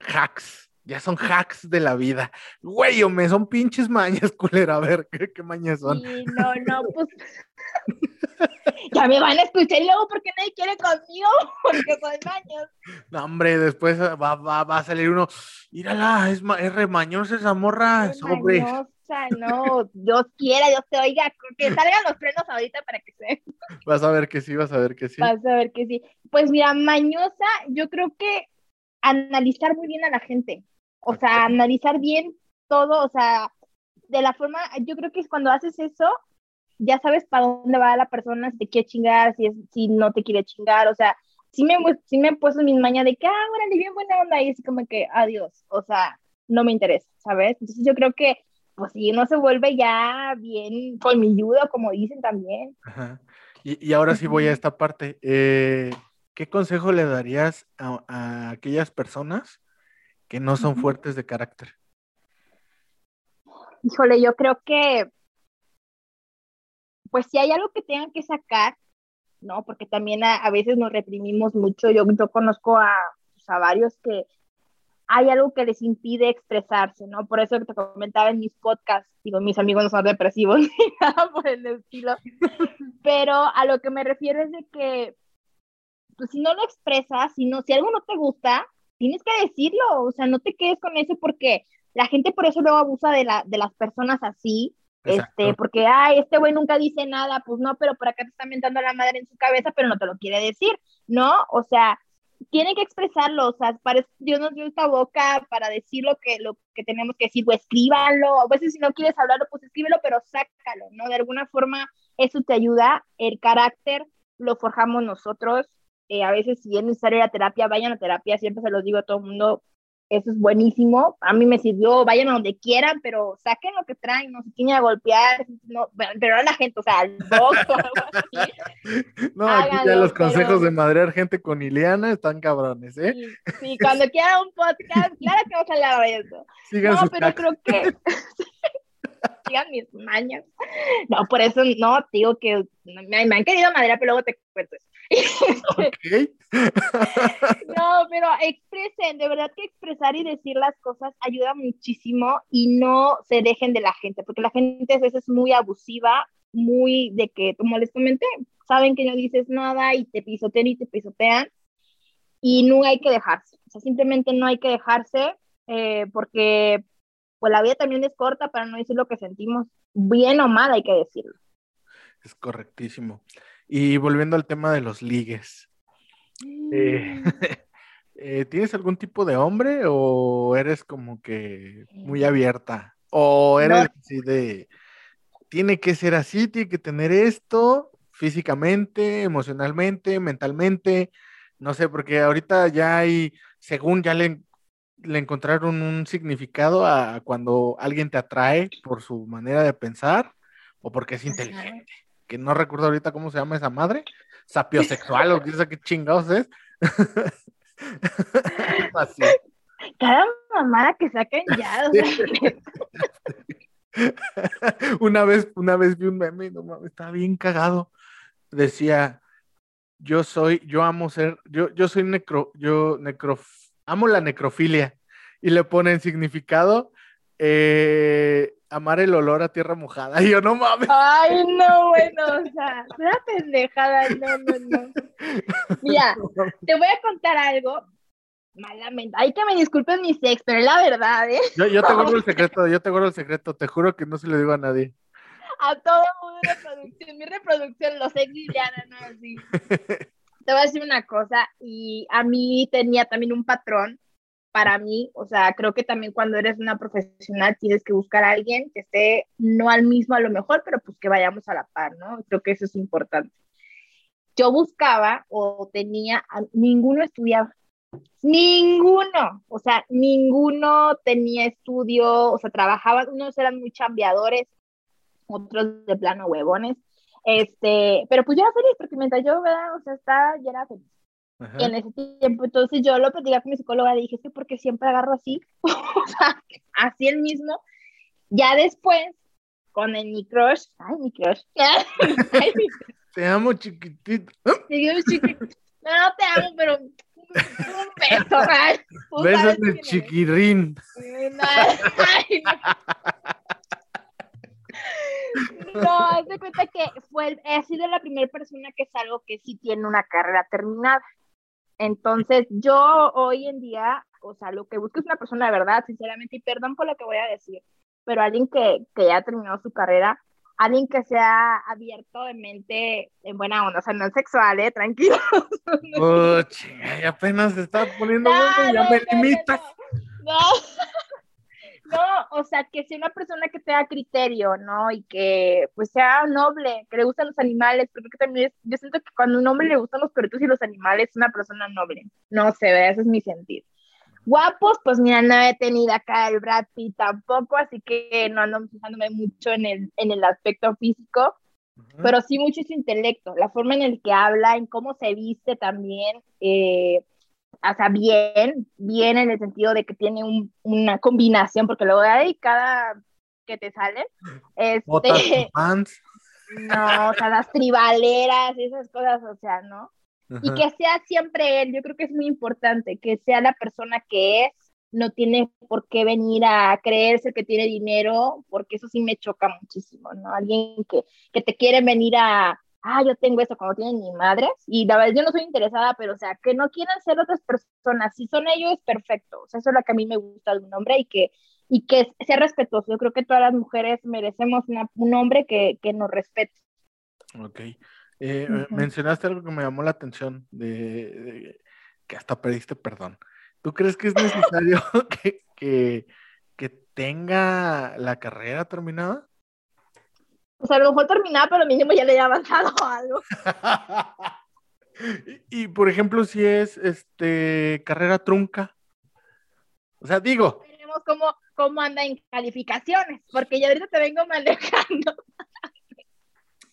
hacks, ya son hacks de la vida. Güey, me son pinches mañas, culera. A ver, ¿qué, mañas son? no, no, pues. ya me van a escuchar y luego, ¿por qué nadie quiere conmigo? Porque soy maños. No, hombre, después va, va, va a salir uno. Mírala, es, es remañosa esa morra, sobre. No, Dios quiera, Dios te oiga, que salgan los frenos ahorita para que se. Vas a ver que sí, vas a ver que sí. Vas a ver que sí. Pues mira, mañosa, yo creo que analizar muy bien a la gente, o sea, analizar bien todo, o sea, de la forma, yo creo que es cuando haces eso, ya sabes para dónde va la persona, si te quiere chingar, si, es, si no te quiere chingar, o sea, sí me, sí me he puesto mis mañas de que, ah, órale, bien buena onda, y así como que, adiós, o sea, no me interesa, ¿sabes? Entonces yo creo que, pues si no se vuelve ya bien colmilludo, como dicen también. Ajá. Y, y ahora sí voy a esta parte. Eh, ¿qué consejo le darías a, aquellas personas que no son fuertes de carácter? Híjole, yo creo que, pues si hay algo que tengan que sacar, ¿no? Porque también a, veces nos reprimimos mucho. Yo, yo conozco a, pues, a varios que hay algo que les impide expresarse, ¿no? Por eso te comentaba en mis podcasts, digo, mis amigos no son depresivos ni nada por el estilo, pero a lo que me refiero es de que pues si no lo expresas, si, no, si algo no te gusta, tienes que decirlo, o sea, no te quedes con eso porque la gente por eso luego abusa de, la, de las personas así, este, porque, ay, este güey nunca dice nada, pues no, pero por acá te está mentando la madre en su cabeza, pero no te lo quiere decir, ¿no? O sea, tiene que expresarlo, o sea, para Dios nos dio esta boca para decir lo que, lo que tenemos que decir, o escríbanlo, a veces si no quieres hablarlo, pues escríbelo, pero sácalo, ¿no? De alguna forma eso te ayuda, el carácter lo forjamos nosotros, eh, a veces si es necesario la terapia, vayan a terapia, siempre se los digo a todo el mundo, eso es buenísimo, a mí me sirvió, vayan a donde quieran, pero saquen lo que traen, no se quieren a golpear, no, pero a la gente, o sea, al box o algo así. No, aquí ya los consejos de madrear gente con Ileana están cabrones, ¿eh? Sí, cuando quieran un podcast, claro que vamos a hablar de eso. no, pero creo que... sigan mis mañas. No, por eso no, digo que me, han querido madera, pero luego te cuento no, pero expresen, de verdad que expresar y decir las cosas ayuda muchísimo y no se dejen de la gente, porque la gente a veces es muy abusiva, muy de que, como les comenté, saben que no dices nada y te pisotean y te pisotean y no hay que dejarse, o sea, simplemente no hay que dejarse eh, porque pues la vida también es corta para no decir lo que sentimos, bien o mal hay que decirlo. Es correctísimo. Y volviendo al tema de los ligues, Eh, eh, ¿Tienes algún tipo de hombre o eres como que muy abierta? ¿O eres así de, tiene que ser así, tiene que tener esto físicamente, emocionalmente, mentalmente? No sé, porque ahorita ya hay, según ya le, le encontraron un significado a cuando alguien te atrae por su manera de pensar o porque es inteligente. Que no recuerdo ahorita cómo se llama esa madre, sapiosexual o qué chingados es. Cada mamada que saquen ya. una vez, una vez vi un meme, no mames, estaba bien cagado. Decía, yo soy, yo amo ser, yo, yo soy necro, yo necro, amo la necrofilia. Y le ponen significado, eh, amar el olor a tierra mojada. Y yo, no mames. Ay, no, bueno, o sea, una pendejada, no, no, no. Mira, te voy a contar algo. Malamente. Ay, que me disculpen mis ex, pero es la verdad, ¿eh? Yo, yo te guardo el secreto, yo te guardo el secreto, te juro que no se lo digo a nadie. A todo mundo reproducción, mi reproducción, los ex Liliana, no así. Te voy a decir una cosa, y a mí tenía también un patrón para mí, o sea, creo que también cuando eres una profesional tienes que buscar a alguien que esté no al mismo a lo mejor, pero pues que vayamos a la par, ¿no? Creo que eso es importante. Yo buscaba o tenía, ninguno estudiaba, ninguno, o sea, ninguno tenía estudio, o sea, trabajaban, unos eran muy chambeadores, otros de plano huevones, este, pero pues yo era feliz porque mientras yo, ¿verdad? O sea, estaba, ya era feliz en ese tiempo. Entonces yo lo platicé con mi psicóloga, dije, que porque siempre agarro así, o sea, así el mismo. Ya después, con el mi crush, ay, mi crush, te amo chiquitito. Te amo chiquitito. No, no te amo, pero un beso, ay. Besos de chiquirín. Ay, no. No, haz de cuenta que fue, he sido la primera persona que salgo que sí tiene una carrera terminada. Entonces, yo hoy en día, o sea, lo que busco es una persona de verdad, sinceramente, y perdón por lo que voy a decir, pero alguien que, que ya ha terminado su carrera, alguien que sea abierto de mente en buena onda, o sea, no es sexual, ¿eh? Tranquilo. Oh, apenas se está poniendo no, ya me limita. no. No, o sea, que sea una persona que tenga criterio, ¿no? Y que pues sea noble, que le gustan los animales, porque también yo siento que cuando a un hombre le gustan los perritos y los animales, es una persona noble. No sé, ese es mi sentido. Guapos, pues mira, no he tenido acá el Brad Pitt tampoco, así que no ando fijándome mucho en el, en el aspecto físico, pero sí mucho su intelecto, la forma en el que habla, en cómo se viste también, eh, o sea, bien, bien en el sentido de que tiene una combinación, porque luego hay cada que te salen, este, no, o sea, las tribaleras, esas cosas, o sea, ¿no? Y que sea siempre él, yo creo que es muy importante, que sea la persona que es, no tiene por qué venir a creerse que tiene dinero, porque eso sí me choca muchísimo, ¿no? Alguien que, que te quiere venir a, ah, yo tengo eso cuando tienen mi madre, y la verdad yo no soy interesada, pero o sea, que no quieran ser otras personas, si son ellos, perfecto, o sea, eso es lo que a mí me gusta de un hombre y que, y que sea respetuoso, yo creo que todas las mujeres merecemos un hombre que, que, nos respete. Ok, eh, mencionaste algo que me llamó la atención, de, que hasta pediste perdón. ¿Tú crees que es necesario que, que, que tenga la carrera terminada? O sea, a lo mejor terminaba, pero mínimo ya le había avanzado algo. y, por ejemplo, si es este carrera trunca. O sea, digo. Veremos cómo, cómo anda en calificaciones, porque ya ahorita te vengo manejando.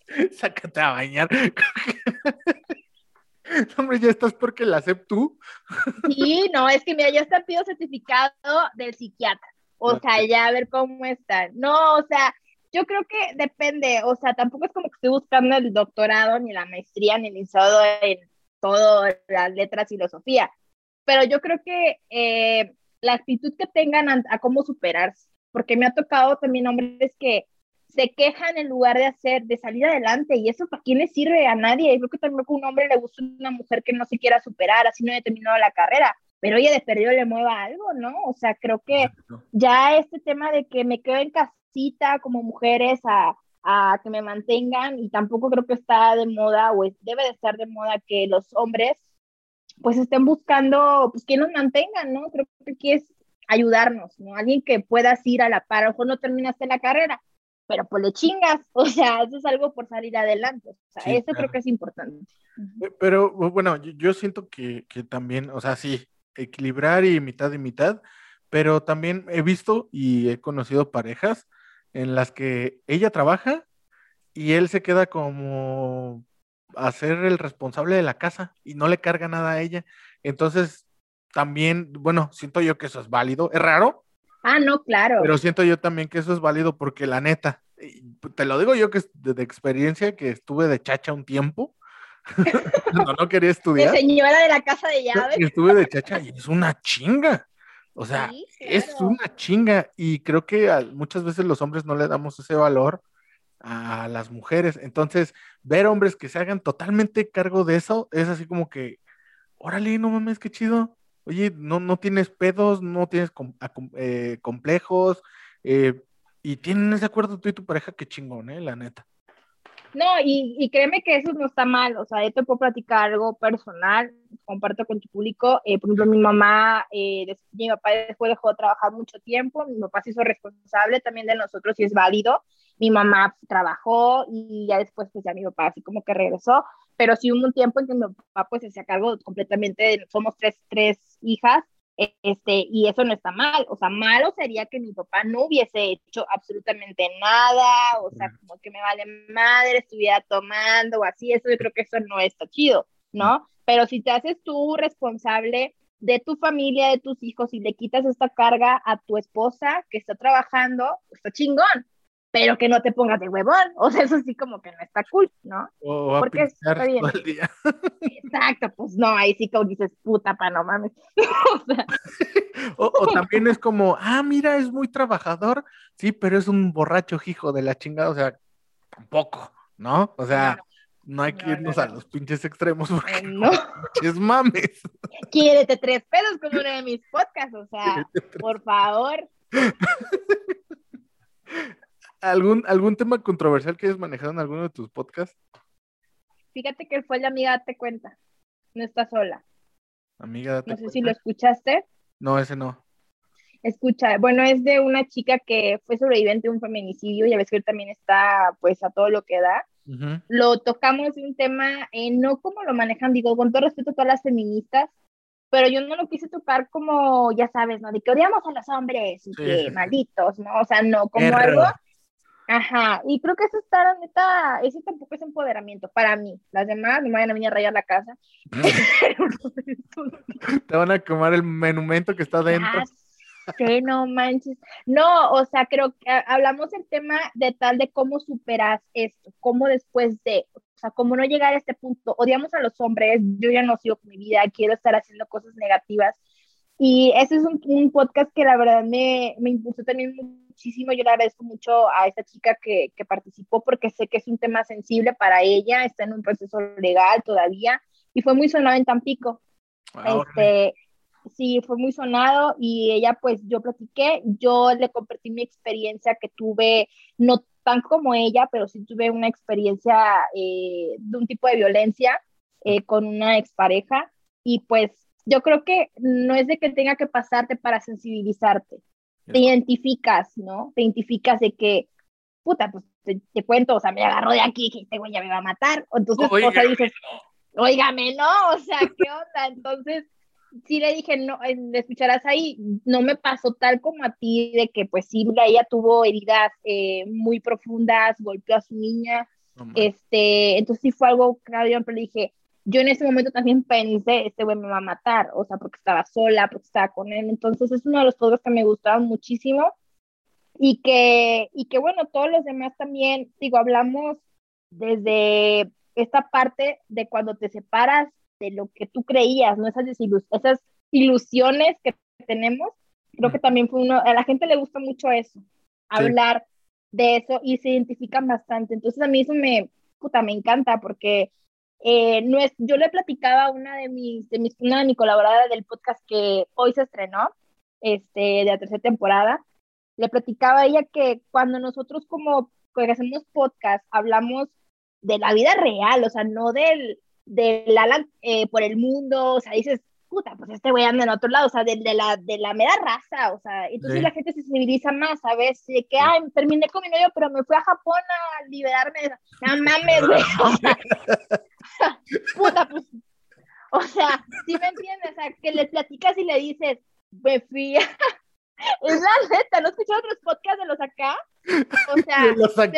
Sácate a bañar. Hombre, ya estás porque la acepto tú. sí, no, es que mira, ya está pido certificado del psiquiatra. O sea, ya a ver cómo está. No, o sea, yo creo que depende, o sea, tampoco es como que estoy buscando el doctorado, ni la maestría, ni el licenciado en todo, las letras, filosofía, pero yo creo que eh, la actitud que tengan a, cómo superarse, porque me ha tocado también hombres que se quejan en lugar de hacer, de salir adelante, y eso para quién le sirve a nadie. Creo que también a un hombre le gusta una mujer que no se quiera superar, así no haya terminado la carrera, pero oye, de perdido le mueva algo, ¿no? O sea, creo que ya este tema de que me quedo en casa cita como mujeres a, a que me mantengan y tampoco creo que está de moda o debe de estar de moda que los hombres pues estén buscando, pues que nos mantengan, ¿no? Creo que aquí es ayudarnos, ¿no? Alguien que puedas ir a la par, a lo mejor no terminaste la carrera, pero pues le chingas, o sea, eso es algo por salir adelante, o sea, eso creo que es importante. Eh, pero bueno, yo, siento que, que, también, o sea, sí, equilibrar y mitad y mitad, pero también he visto y he conocido parejas en las que ella trabaja y él se queda como a ser el responsable de la casa y no le carga nada a ella. Entonces, también, bueno, siento yo que eso es válido. ¿Es raro? Ah, no, claro. Pero siento yo también que eso es válido porque la neta, te lo digo yo que es de, experiencia, que estuve de chacha un tiempo. no, no quería estudiar. De señora de la casa de llaves. Estuve de chacha y es una chinga. O sea, es una chinga y creo que muchas veces los hombres no le damos ese valor a las mujeres. Entonces, ver hombres que se hagan totalmente cargo de eso es así como que, órale, no mames, qué chido. Oye, no, no tienes pedos, no tienes eh, complejos, eh, y tienen ese acuerdo tú y tu pareja, qué chingón, ¿eh? La neta. No, y, y, créeme que eso no está mal, o sea, yo te puedo platicar algo personal, comparto con tu público, eh, por ejemplo, mi mamá, eh, mi papá después dejó de trabajar mucho tiempo, mi papá se hizo responsable también de nosotros y es válido, mi mamá trabajó y ya después pues ya mi papá así como que regresó, pero sí hubo un tiempo en que mi papá pues se hacía cargo completamente, somos tres, tres hijas, este, y eso no está mal, o sea, malo sería que mi papá no hubiese hecho absolutamente nada, o sea, como que me vale madre, estuviera tomando o así, eso yo creo que eso no está chido, ¿no? Pero si te haces tú responsable de tu familia, de tus hijos y le quitas esta carga a tu esposa que está trabajando, está chingón, pero que no te pongas de huevón, o sea, eso sí como que no está cool, ¿no? O, Porque está bien. Todo el día. Exacto, pues no, ahí sí como dices, puta, pa, no mames. o, o, también es como, ah, mira, es muy trabajador, sí, pero es un borracho hijo de la chingada, o sea, tampoco, ¿no? O sea, no hay que irnos a los pinches extremos porque eh, no. es mames. Quiérete tres pedos como uno de mis podcasts, o sea, por favor. ¿Algún, ¿Algún tema controversial que hayas manejado en alguno de tus podcasts? Fíjate que fue la amiga Date Cuenta. No está sola. Amiga Date No sé si lo escuchaste. No, ese no. Escucha, bueno, es de una chica que fue sobreviviente de un feminicidio y a veces también está pues a todo lo que da. Lo tocamos de un tema, eh, no como lo manejan, digo, con todo respeto a todas las feministas, pero yo no lo quise tocar como, ya sabes, ¿no? De que odiamos a los hombres y que malditos, ¿no? O sea, no, como algo Ajá, y creo que eso está, la neta, eso tampoco es empoderamiento para mí. Las demás no me vayan a venir a rayar la casa. Te van a comer el monumento que está dentro. Sí, no manches. No, o sea, creo que hablamos del tema de tal de cómo superas esto, cómo después de, o sea, cómo no llegar a este punto. Odiamos a los hombres, yo ya no sigo con mi vida, quiero estar haciendo cosas negativas. Y ese es un, un podcast que la verdad me, me impulsó también muchísimo. Yo le agradezco mucho a esta chica que, que, participó porque sé que es un tema sensible para ella, está en un proceso legal todavía y fue muy sonado en Tampico. Ah, este, sí, fue muy sonado y ella pues yo platiqué, yo le compartí mi experiencia que tuve, no tan como ella, pero sí tuve una experiencia eh, de un tipo de violencia eh, con una expareja y pues yo creo que no es de que tenga que pasarte para sensibilizarte, te identificas, ¿no? Te identificas de que, puta, pues te, cuento, o sea, me agarró de aquí, que este güey ya me va a matar. Entonces, o sea, dices, oígame, no, o sea, ¿qué onda? Entonces, sí le dije, no, me escucharás ahí, no me pasó tal como a ti, de que pues sí, ella tuvo heridas eh, muy profundas, golpeó a su niña, este, entonces sí fue algo claro, pero le dije, yo en ese momento también pensé, este güey me va a matar, o sea, porque estaba sola, porque estaba con él. Entonces es uno de los podcasts que me gustaban muchísimo y que, y que bueno, todos los demás también, digo, hablamos desde esta parte de cuando te separas de lo que tú creías, ¿no? Esas, esas ilusiones que tenemos, creo que también fue uno, a la gente le gusta mucho eso, hablar de eso y se identifican bastante. Entonces a mí eso me, puta, me encanta porque eh, no es, yo le platicaba a una de mis, de mis, una de mis colaboradoras del podcast que hoy se estrenó, este, de la tercera temporada, le platicaba a ella que cuando nosotros como hacemos podcast hablamos de la vida real, o sea, no del, de Alan eh, por el mundo, o sea, dices, puta, pues este güey anda en otro lado, o sea, de, la, de la mera raza, o sea, entonces la gente se civiliza más, ¿sabes? De que, ay, terminé con mi novio, pero me fui a Japón a liberarme, no mames, güey, o sea, puta, pues, o sea, ¿sí me entiendes? O sea, que le platicas y le dices, me fui. Es la neta, ¿no escuchado otros podcasts de los acá? O sea, de los acá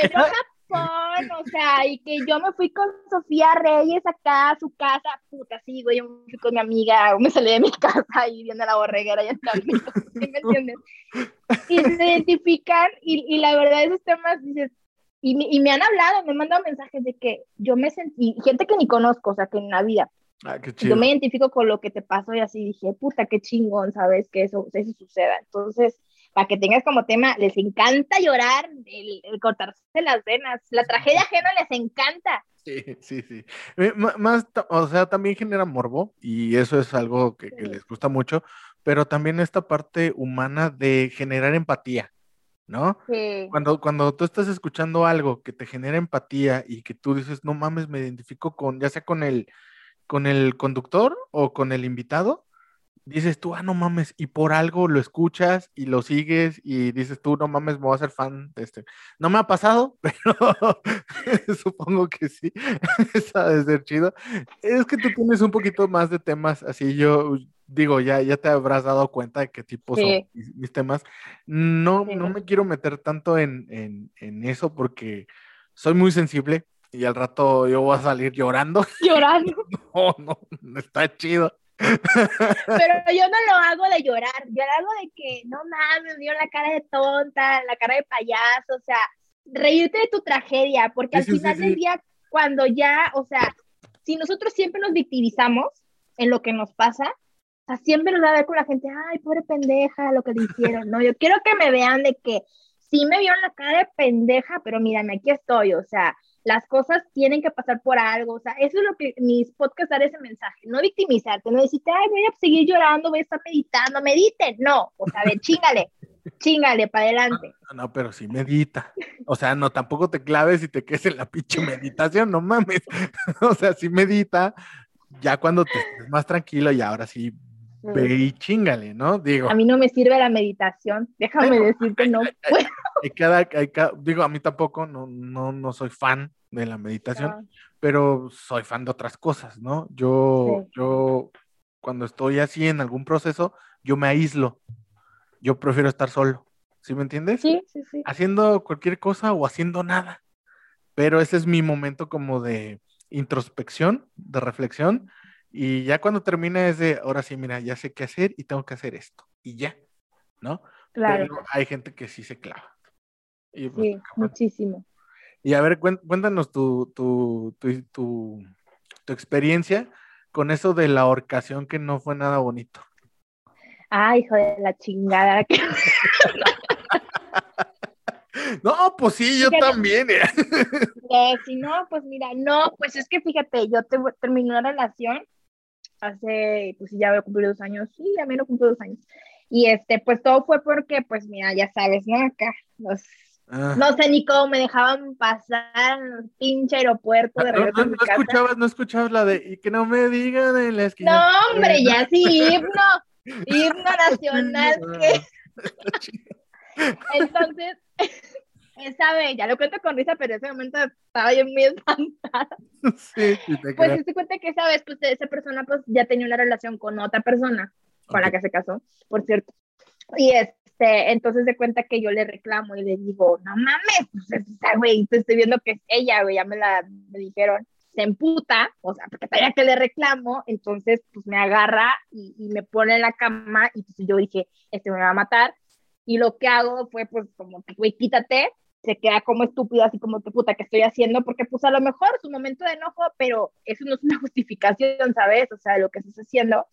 o sea, y que yo me fui con Sofía Reyes acá a su casa, puta, sí, güey, yo me fui con mi amiga, me salí de mi casa y viendo la borreguera y está ¿sí me entiendes? Y se identifican, y, y la verdad, esos temas, dices, y, y, me han hablado, me han mandado mensajes de que yo me sentí, gente que ni conozco, o sea, que en la vida, ah, qué yo me identifico con lo que te pasó y así dije, puta, qué chingón, ¿sabes? Que eso, eso suceda. Entonces, para que tengas como tema, les encanta llorar, el, cortarse las venas, la tragedia ajena les encanta. Sí, sí, sí. Eh, más, o sea, también genera morbo y eso es algo que, les gusta mucho, pero también esta parte humana de generar empatía, ¿no? Sí. Cuando, cuando tú estás escuchando algo que te genera empatía y que tú dices, no mames, me identifico con, ya sea con el, con el conductor o con el invitado, dices tú, ah, no mames, y por algo lo escuchas y lo sigues y dices tú, no mames, me voy a ser fan de este. No me ha pasado, pero supongo que sí, eso de ser chido. Es que tú tienes un poquito más de temas, así yo digo, ya, ya te habrás dado cuenta de qué tipo son mis, temas. No, no me quiero meter tanto en, en, en eso porque soy muy sensible y al rato yo voy a salir llorando. Llorando. no, no, no está chido. Pero yo no lo hago de llorar, yo lo hago de que, no mames, dio la cara de tonta, la cara de payaso, o sea, reírte de tu tragedia, porque al final del día, cuando ya, o sea, si nosotros siempre nos victimizamos en lo que nos pasa, siempre nos va a ver con la gente, ay, pobre pendeja, lo que le hicieron, no, yo quiero que me vean de que sí me vieron la cara de pendeja, pero mírame, aquí estoy, o sea, las cosas tienen que pasar por algo, o sea, eso es lo que mis podcasts dan ese mensaje, no victimizarte, no decirte, ay, voy a seguir llorando, voy a estar meditando, medite, no, o sea, de chingale, chingale, para adelante. No, no, pero sí medita, o sea, no, tampoco te claves y te quedes en la pinche meditación, no mames, o sea, sí medita, ya cuando te estés más tranquilo y ahora sí ve y chingale, ¿no? Digo. A mí no me sirve la meditación, déjame decirte, no puedo. Hay cada, hay digo, a mí tampoco, no, no, no soy fan de la meditación, ah. pero soy fan de otras cosas, ¿no? Yo, yo, cuando estoy así en algún proceso, yo me aíslo. Yo prefiero estar solo. ¿Sí me entiendes? Sí, sí, sí. Haciendo cualquier cosa o haciendo nada. Pero ese es mi momento como de introspección, de reflexión. Y ya cuando termina es de, ahora sí, mira, ya sé qué hacer y tengo que hacer esto. Y ya, ¿no? Claro. Pero hay gente que sí se clava. Pues, sí, muchísimo. Y a ver, cuéntanos tu, tu, tu, experiencia con eso de la ahorcación que no fue nada bonito. Ay, hijo de la chingada. no, pues sí, yo también. Eh. si no, pues mira, no, pues es que fíjate, yo te, terminé una relación hace, pues ya voy a cumplir dos años, sí, ya me lo cumplí dos años. Y este, pues todo fue porque, pues mira, ya sabes, ¿no? Acá los Ah. No sé ni cómo me dejaban pasar en el pinche aeropuerto de regreso no, no, no escuchabas, no escuchabas la de y que no me digan en la esquina. No, hombre, ya sí, himno, himno nacional que. Entonces, esa vez, ya lo cuento con risa, pero en ese momento estaba yo muy espantada. Sí, sí te Pues se cuenta que esa vez, pues esa persona pues ya tenía una relación con otra persona con la que se casó, por cierto. Y es, este, entonces de cuenta que yo le reclamo y le digo, no mames, pues esa güey, te estoy viendo que es ella, güey, ya me la me dijeron, se emputa, o sea, porque todavía que le reclamo, entonces pues me agarra y, y, me pone en la cama y pues yo dije, este me va a matar, y lo que hago fue pues como güey, quítate, se queda como estúpido, así como que puta, ¿qué estoy haciendo? Porque pues a lo mejor es un momento de enojo, pero eso no es una justificación, ¿sabes? O sea, lo que estás haciendo.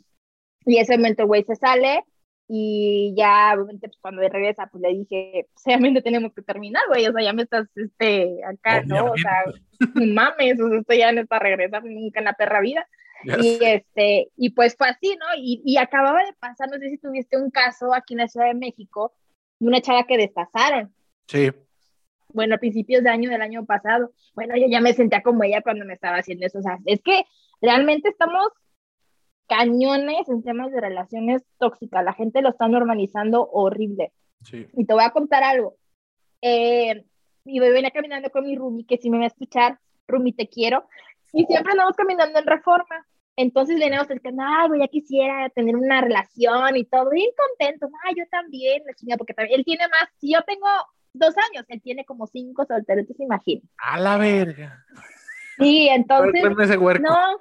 Y ese momento, güey, se sale, y ya, obviamente, pues cuando regresa, pues le dije, pues, obviamente tenemos que terminar, güey, o sea, ya me estás, este, acá, ¿no? O sea, mames, o sea, esto ya no está regresando nunca en la perra vida. y este, y pues fue así, ¿no? Y, y, acababa de pasar, no sé si tuviste un caso aquí en la Ciudad de México, de una chava que destazaron. Sí. Bueno, a principios de año del año pasado. Bueno, yo ya me sentía como ella cuando me estaba haciendo eso. O sea, es que realmente estamos cañones en temas de relaciones tóxicas. La gente lo está normalizando horrible. Sí. Y te voy a contar algo. Eh, y venía caminando con mi Rumi, que si me va a escuchar, Rumi, te quiero. Y siempre andamos caminando en reforma. Entonces le el canal, güey, ya quisiera tener una relación y todo, bien contento. Ah, yo también, la chingada, porque también él tiene más. Si yo tengo dos años, él tiene como cinco solteros, te imaginas. A la verga. Sí, entonces. Ese. No,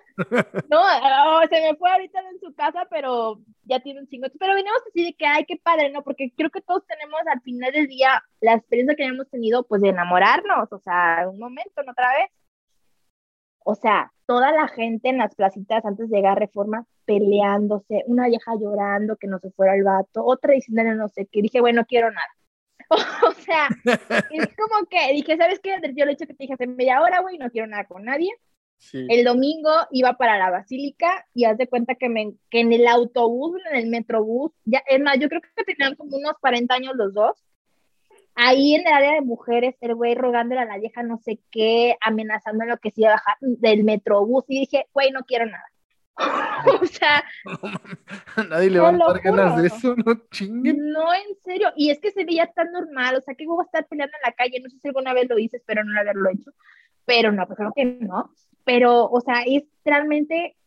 no, oh, se me fue ahorita en su casa, pero ya tiene un chingo. Pero venimos así de que, ay, qué padre, ¿no? Porque creo que todos tenemos al final del día la experiencia que hemos tenido, pues de enamorarnos, o sea, un momento, ¿no? Otra vez. O sea, toda la gente en las placitas antes de llegar a Reforma peleándose, una vieja llorando que no se fuera el vato, otra diciéndole no sé qué. Dije, bueno, no quiero nada. o sea, es como que dije, ¿sabes qué? Yo le he dicho que te dije hace media hora, güey, no quiero nada con nadie. Sí. El domingo iba para la basílica y haz de cuenta que, me, que en el autobús, en el metrobús, ya, es más, yo creo que tenían como unos 40 años los dos, ahí en el área de mujeres, el güey rogándole a la vieja no sé qué, amenazando lo que se iba a bajar del metrobús, y dije, güey, no quiero nada. o sea, nadie le va a dar ganas de eso, no chinguen. No, en serio, y es que se veía tan normal, o sea, que a estar peleando en la calle, no sé si alguna vez lo hice, espero no haberlo hecho, pero no, pues creo que no, pero, o sea, es realmente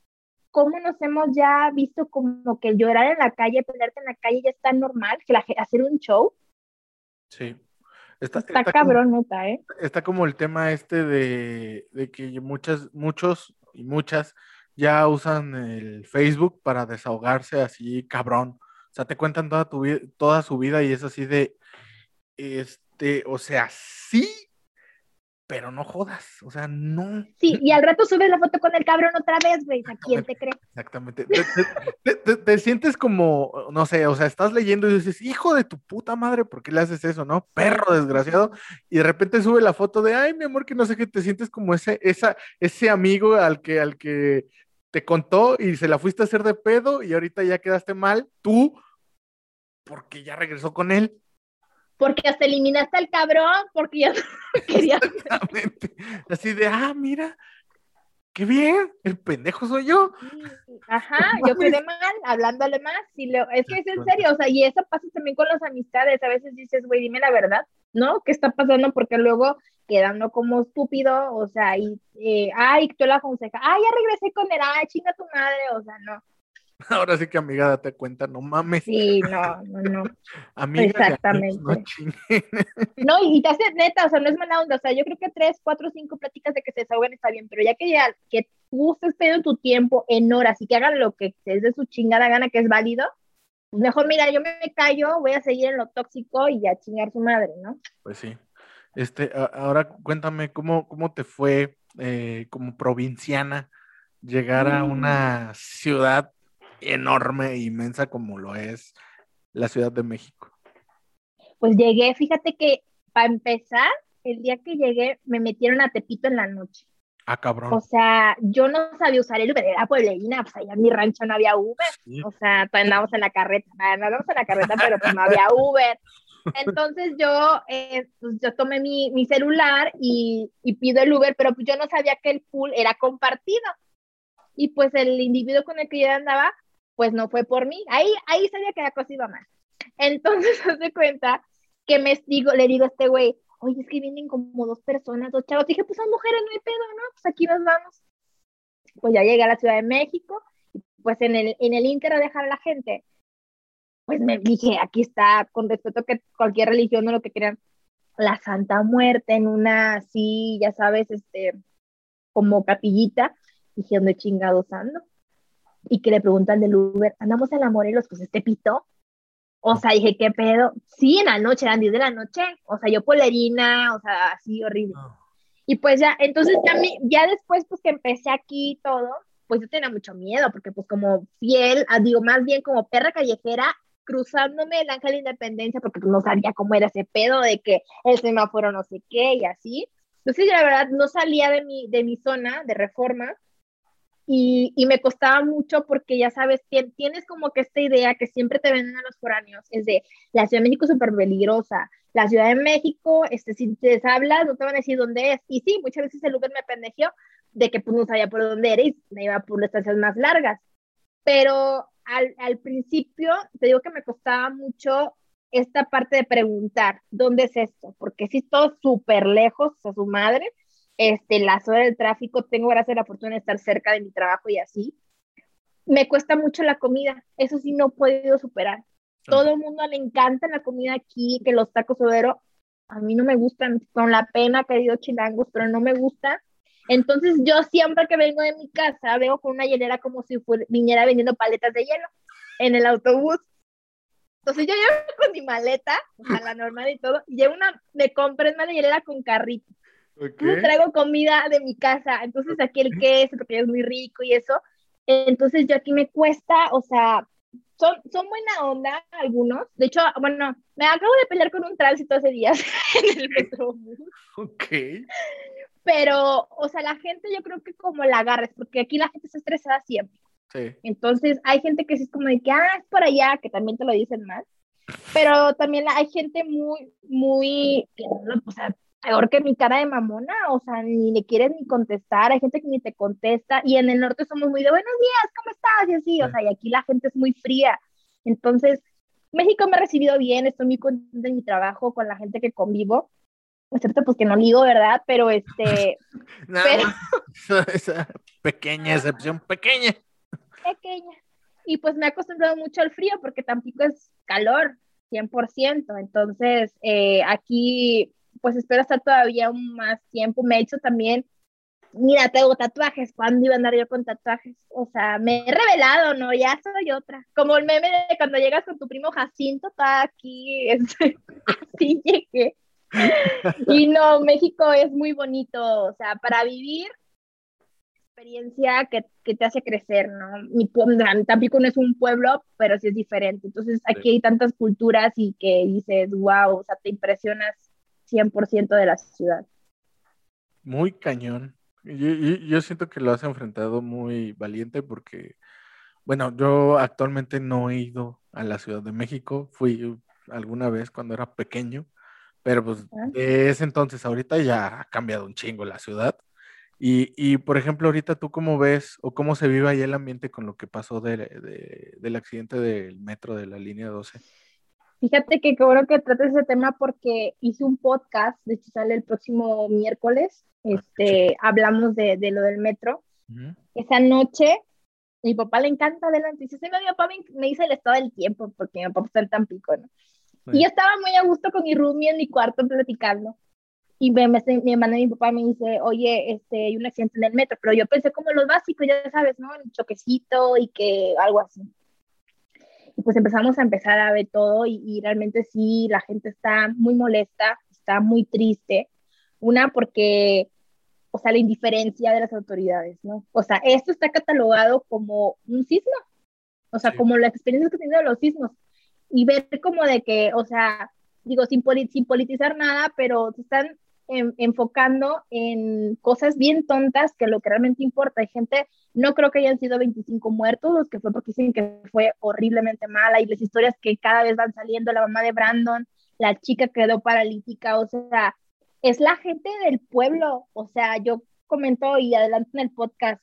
cómo nos hemos ya visto como que llorar en la calle, pelearte en la calle ya es tan normal, que la, hacer un show, Sí. Está, está, cabrón, neta, ¿eh? Está como el tema este de, de, que muchas, muchos y muchas ya usan el Facebook para desahogarse así, cabrón. O sea, te cuentan toda, tu, toda su vida y es así de, este, o sea, sí, pero no jodas, o sea, no. Sí, y al rato subes la foto con el cabrón otra vez, güey, ¿a quién te cree? Exactamente. Te, sientes como, no sé, o sea, estás leyendo y dices, hijo de tu puta madre, ¿por qué le haces eso, no? Perro desgraciado, y de repente sube la foto de, ay, mi amor, que no sé qué, te sientes como ese, esa, ese amigo al que, al que te contó y se la fuiste a hacer de pedo y ahorita ya quedaste mal, tú, porque ya regresó con él porque hasta eliminaste al cabrón, porque ya no querías. Exactamente. Así de, ah, mira, qué bien, el pendejo soy yo. Ajá, yo quedé mal, hablándole más. Y lo, es que es en serio, o sea, y eso pasa también con las amistades. A veces dices, güey, dime la verdad, ¿no? ¿Qué está pasando? Porque luego quedando como estúpido, o sea, y, eh, ay, tú la aconseja, ay, ya regresé con él, ay, chinga tu madre, o sea, no. Ahora sí que amiga, date cuenta, no mames. Sí, no, no, no. amiga, Exactamente. no, y te hace neta, o sea, no es mala onda, o sea, yo creo que tres, cuatro, cinco pláticas de que se desahoguen está bien, pero ya que ya, que tú estés perdiendo tu tiempo en horas y que hagan lo que es de su chingada gana, que es válido, pues mejor, mira, yo me callo, voy a seguir en lo tóxico y a chingar su madre, ¿no? Pues sí. Este, ahora cuéntame, ¿cómo, cómo te fue eh, como provinciana llegar a una mm. ciudad enorme e inmensa como lo es la Ciudad de México? Pues llegué, fíjate que para empezar, el día que llegué me metieron a Tepito en la noche. Ah, cabrón. O sea, yo no sabía usar el Uber, era pueblerina, pues allá en mi rancho no había Uber. O sea, pues andábamos en la carreta, andábamos en la carreta, pero pues no había Uber. Entonces yo, eh, pues yo tomé mi, mi celular y, y, pido el Uber, pero pues yo no sabía que el pool era compartido. Y pues el individuo con el que yo andaba pues no fue por mí. Ahí, ahí sabía que la cosa iba mal. Entonces, se cuenta que me digo, le digo a este güey, oye, es que vienen como dos personas, dos chavos. Dije, pues son mujeres, no hay pedo, ¿no? Pues aquí nos vamos. Pues ya llegué a la Ciudad de México, pues en el, en el Inter de dejar a la gente, pues me dije, aquí está, con respeto que cualquier religión o lo que crean, la Santa Muerte en una así, ya sabes, este, como capillita. Dije, ¿dónde chingados ando? Y que le preguntan del Uber, andamos a la Morelos, pues este pito. O sea, dije, ¿qué pedo? Sí, en la noche, eran 10 de la noche. O sea, yo polerina, o sea, así horrible. Ah. Y pues ya, entonces ya, ya después, pues que empecé aquí y todo, pues yo tenía mucho miedo, porque pues como fiel, ah, digo, más bien como perra callejera, cruzándome el Ángel de Independencia, porque no sabía cómo era ese pedo de que el semáforo no sé qué y así. Entonces, la verdad, no salía de mi, de mi zona de reforma Y, y, me costaba mucho porque ya sabes, tienes como que esta idea que siempre te venden a los foráneos, es de la Ciudad de México súper peligrosa, la Ciudad de México, este, si te hablas, no te van a decir dónde es. Y sí, muchas veces el Uber me pendejeó de que pues no sabía por dónde era y me iba por las estancias más largas. Pero al, al principio, te digo que me costaba mucho esta parte de preguntar, ¿dónde es esto? Porque si estoy súper lejos a su madre, este, la zona del tráfico, tengo gracias a la fortuna de estar cerca de mi trabajo y así. Me cuesta mucho la comida, eso sí no he podido superar. Todo el mundo le encanta la comida aquí, que los tacos overo, a mí no me gustan, con la pena, querido chilangos, pero no me gusta. Entonces yo siempre que vengo de mi casa, veo con una hielera como si viniera vendiendo paletas de hielo en el autobús. Entonces yo llevo con mi maleta, o sea, la normal y todo, y llevo una, me compré una hielera con carrito. Okay. traigo comida de mi casa, entonces aquí el queso, porque es muy rico y eso. Entonces yo aquí me cuesta, o sea, son, son buena onda algunos. De hecho, bueno, me acabo de pelear con un tránsito hace días en el metrobús. Ok. Pero, o sea, la gente yo creo que como la agarres, porque aquí la gente está estresada siempre. Sí. Entonces, hay gente que es como de que, ah, es por allá, que también te lo dicen más. Pero también hay gente muy, muy, o sea, peor que mi cara de mamona, o sea, ni le quieres ni contestar, hay gente que ni te contesta, y en el norte somos muy de buenos días, ¿cómo estás? Y así, o sea, y aquí la gente es muy fría. Entonces, México me ha recibido bien, estoy muy contenta en mi trabajo con la gente que convivo, excepto pues que no ligo, ¿verdad? Pero este... Esa pequeña excepción, pequeña. Pequeña. Y pues me ha acostumbrado mucho al frío porque tampoco es calor, 100%. Entonces, eh, aquí pues espero estar todavía un más tiempo. Me he hecho también, mira, tengo tatuajes. ¿Cuándo iba a andar yo con tatuajes? O sea, me he revelado, ¿no? Ya soy otra. Como el meme de cuando llegas con tu primo Jacinto, está aquí, este, así llegué. Y no, México es muy bonito, o sea, para vivir experiencia que, que, te hace crecer, ¿no? Mi Tampico no es un pueblo, pero sí es diferente. Entonces aquí hay tantas culturas y que dices, wow, o sea, te impresionas 100% de la ciudad. Muy cañón. Yo, siento que lo has enfrentado muy valiente porque, bueno, yo actualmente no he ido a la Ciudad de México, fui alguna vez cuando era pequeño, pero pues de ese entonces ahorita ya ha cambiado un chingo la ciudad. Y, y, por ejemplo, ahorita tú cómo ves o cómo se vive ahí el ambiente con lo que pasó de, del accidente del metro de la línea 12. Fíjate que qué bueno que trates ese tema porque hice un podcast, de hecho sale el próximo miércoles, ah, este, hablamos de, de, lo del metro. Esa noche, mi papá le encanta adelante, dice, mi papá me, dice el estado del tiempo, porque mi papá está en Tampico, ¿no? Y yo estaba muy a gusto con mi roomie en mi cuarto platicando. Y me, me, mi hermana y mi papá me dice, oye, este, hay un accidente en el metro, pero yo pensé como lo básico, ya sabes, ¿no? El choquecito y que algo así. Y pues empezamos a empezar a ver todo y, realmente sí, la gente está muy molesta, está muy triste. Una porque, o sea, la indiferencia de las autoridades, ¿no? O sea, esto está catalogado como un sismo, o sea, como las experiencias que he tenido los sismos. Y ver como de que, o sea, digo, sin, sin politizar nada, pero se están enfocando en cosas bien tontas que lo que realmente importa. Hay gente, no creo que hayan sido 25 muertos, los que fue porque dicen que fue horriblemente mala y las historias que cada vez van saliendo, la mamá de Brandon, la chica quedó paralítica, o sea, es la gente del pueblo, o sea, yo comento y adelanto en el podcast,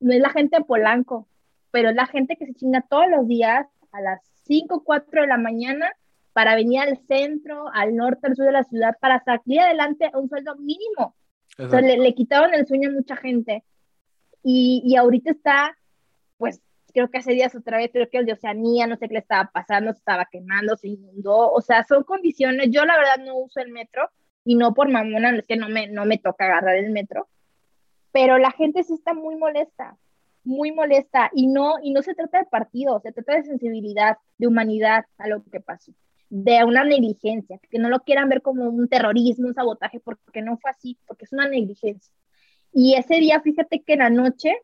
no es la gente de Polanco, pero es la gente que se chinga todos los días a las 5, 4 de la mañana para venir al centro, al norte, al sur de la ciudad, para salir adelante a un sueldo mínimo. O sea, le, quitaron el sueño a mucha gente. Y, y, ahorita está, pues, creo que hace días otra vez, creo que el de Oceanía, no sé qué le estaba pasando, se estaba quemando, se inundó. O sea, son condiciones. Yo, la verdad, no uso el metro y no por mamona, es que no me, no me toca agarrar el metro. Pero la gente sí está muy molesta, muy molesta. Y no, y no se trata de partido, se trata de sensibilidad, de humanidad a lo que pasó de una negligencia, que no lo quieran ver como un terrorismo, un sabotaje, porque no fue así, porque es una negligencia. Y ese día, fíjate que en la noche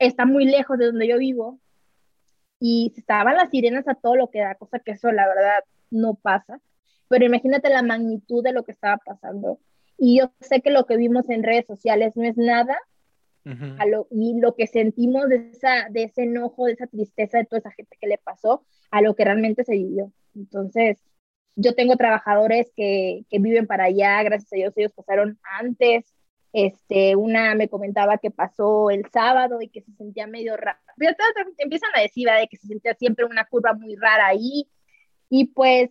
está muy lejos de donde yo vivo y estaban las sirenas a todo lo que da, cosa que eso la verdad no pasa, pero imagínate la magnitud de lo que estaba pasando. Y yo sé que lo que vimos en redes sociales no es nada a lo, y lo que sentimos de, esa, de ese enojo, de esa tristeza de toda esa gente que le pasó, a lo que realmente se vivió. Entonces, yo tengo trabajadores que, que viven para allá, gracias a Dios ellos pasaron antes. Este, una me comentaba que pasó el sábado y que se sentía medio raro. Empiezan a decir de que se sentía siempre una curva muy rara ahí. Y pues,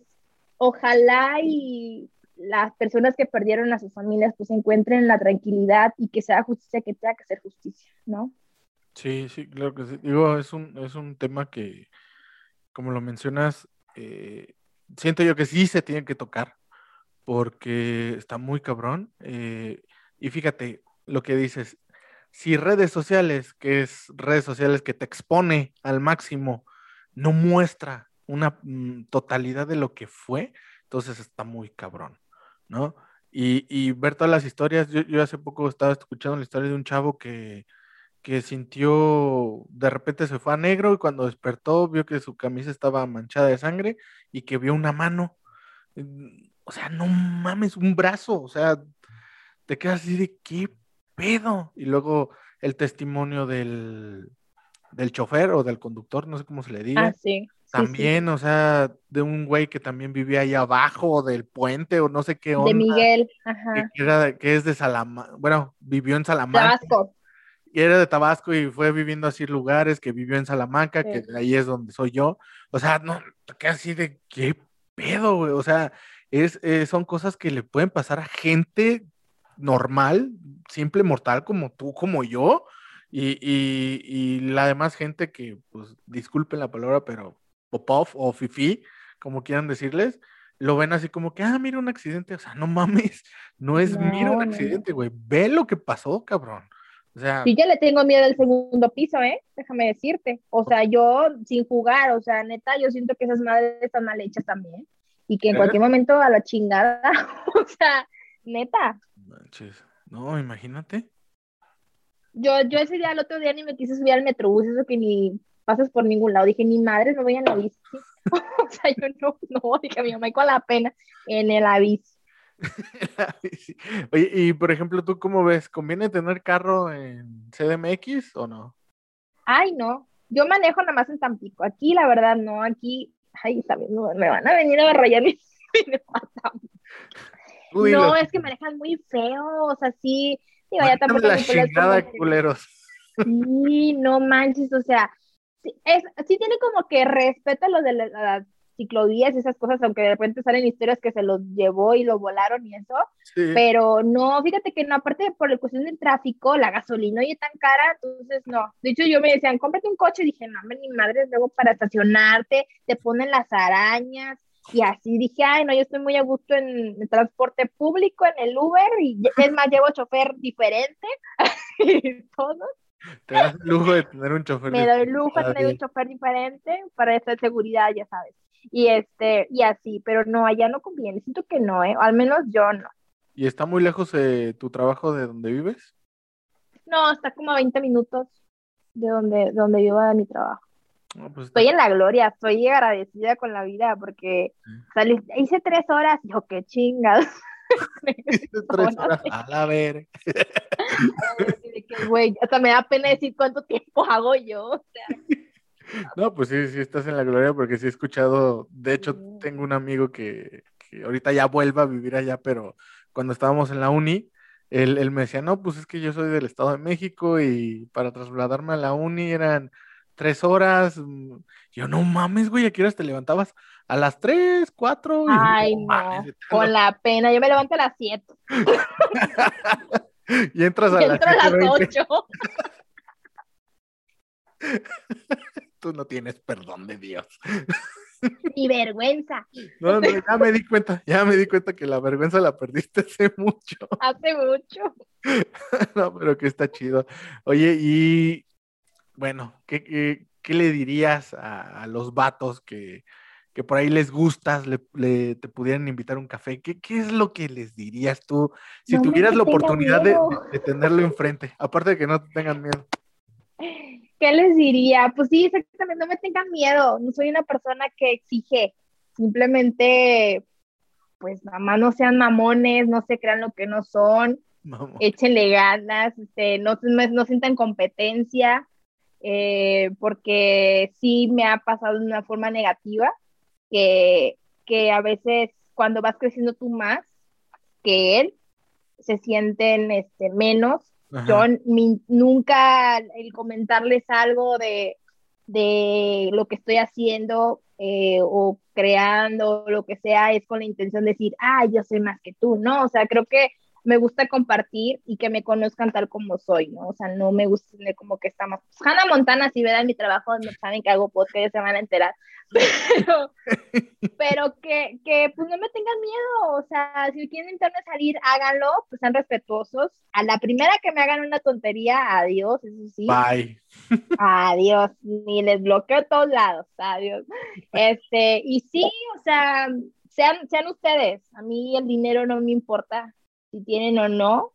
ojalá y las personas que perdieron a sus familias pues encuentren la tranquilidad y que sea justicia que tenga que ser justicia, ¿no? Sí, sí, claro que sí. Digo, es un, es un tema que, como lo mencionas, eh, siento yo que sí se tiene que tocar porque está muy cabrón. Eh, y fíjate lo que dices, si redes sociales, que es redes sociales que te expone al máximo, no muestra una mm, totalidad de lo que fue, entonces está muy cabrón. ¿No? Y, y ver todas las historias, yo, yo, hace poco estaba escuchando la historia de un chavo que, que sintió, de repente se fue a negro y cuando despertó vio que su camisa estaba manchada de sangre y que vio una mano. Mm, o sea, no mames, un brazo, o sea, te quedas así de qué pedo. Y luego el testimonio del, del chofer o del conductor, no sé cómo se le diga. Ah, sí. También, o sea, de un güey que también vivía ahí abajo del puente o no sé qué onda. De Miguel, ajá. Que, era, que es de Salamanca, bueno, vivió en Salamanca. Tabasco. Y era de Tabasco y fue viviendo así lugares, que vivió en Salamanca, sí. que ahí es donde soy yo. O sea, no, que así de qué pedo, güey. O sea, es, eh, son cosas que le pueden pasar a gente normal, simple mortal como tú, como yo. Y, y, y la demás gente que, pues, disculpen la palabra, pero Popov o Fifi, como quieran decirles, lo ven así como que, ah, mira un accidente, o sea, no mames, no es no, mira un accidente, güey, no. ve lo que pasó, cabrón. O sea, sí, yo le tengo miedo al segundo piso, ¿eh? Déjame decirte. O sea, yo sin jugar, o sea, neta, yo siento que esas madres están mal hechas también. Y que en ¿Eh? cualquier momento a la chingada, o sea, neta. Manches. No, imagínate. Yo, yo ese día, el otro día, ni me quise subir al metrobús, eso que ni pasas por ningún lado. Dije, ni madre, no voy en la bici. o sea, yo no, no, dije, mi mamá, con la pena en el bici. Oye, y por ejemplo, ¿tú cómo ves? ¿Conviene tener carro en CDMX o no? Ay, no. Yo manejo nada más en Tampico. Aquí, la verdad, no. Aquí, ay, también me van a venir a rayar mi, Uy, No, es que manejan muy feo. O sea, sí. Digo, ya tampoco. La chingada, culeros. Sí, no manches. O sea, es, sí tiene como que respeto a los de las la ciclovías y esas cosas, aunque de repente salen historias que se los llevó y lo volaron y eso, sí. pero no, fíjate que no, aparte por la cuestión del tráfico, la gasolina oye tan cara, entonces no. De hecho, yo me decían, cómprate un coche, y dije, no, mi madre, luego para estacionarte, te ponen las arañas, y así dije, ay, no, yo estoy muy a gusto en el transporte público, en el Uber, y es más, llevo chofer diferente, y todo. Te das el lujo de tener un chofer Me doy el lujo de tener un chofer diferente para esta seguridad, ya sabes. Y este, y así, pero no, allá no conviene. Siento que no, ¿eh? al menos yo no. ¿Y está muy lejos eh, tu trabajo de donde vives? No, está como a 20 minutos de donde, de donde vivo de mi trabajo. No, pues estoy en la gloria, estoy agradecida con la vida porque sí. salí, hice tres horas, yo qué chingas. tres horas a la ver. Güey, hasta me da pena decir cuánto tiempo hago yo. O sea. No, pues sí, sí estás en la gloria porque sí he escuchado, de hecho tengo un amigo que, que ahorita ya vuelva a vivir allá, pero cuando estábamos en la uni, él, él, me decía, no, pues es que yo soy del Estado de México y para trasladarme a la uni eran tres horas. Yo, no mames, güey, ¿a qué horas te levantabas? A las tres, cuatro. Ay, no, mames, con la pena, yo me levanto a las siete. y entras a, y entro las, a las ocho. Tú no tienes perdón de Dios. Ni vergüenza. No, no, ya me di cuenta, ya me di cuenta que la vergüenza la perdiste hace mucho. Hace mucho. No, pero que está chido. Oye, y bueno, ¿qué, qué, qué le dirías a, a los vatos que, que, por ahí les gustas, le, le, te pudieran invitar un café? ¿Qué, ¿Qué, es lo que les dirías tú si no tuvieras la oportunidad de, de, tenerlo enfrente? Aparte de que no te tengan miedo. ¿Qué les diría? Pues sí, exactamente, no me tengan miedo, no soy una persona que exige, simplemente, pues nada más no sean mamones, no se crean lo que no son, échenle ganas, este, no, no, sientan competencia, eh, porque sí me ha pasado de una forma negativa, que, que a veces cuando vas creciendo tú más que él, se sienten este, menos. Yo nunca el comentarles algo de, de lo que estoy haciendo eh, o creando, lo que sea, es con la intención de decir, ah, yo sé más que tú, ¿no? O sea, creo que me gusta compartir y que me conozcan tal como soy, ¿no? O sea, no me gusta tener como que estamos. Pues, Hannah Montana, si vean mi trabajo, no saben que hago podcast, se van a enterar. Pero, pero que, que, pues no me tengan miedo, o sea, si quieren intentar salir, háganlo, pues sean respetuosos. A la primera que me hagan una tontería, adiós, eso sí. Bye. Adiós, ni les bloqueo todos lados, adiós. Este, y sí, o sea, sean, sean ustedes, a mí el dinero no me importa, si tienen o no,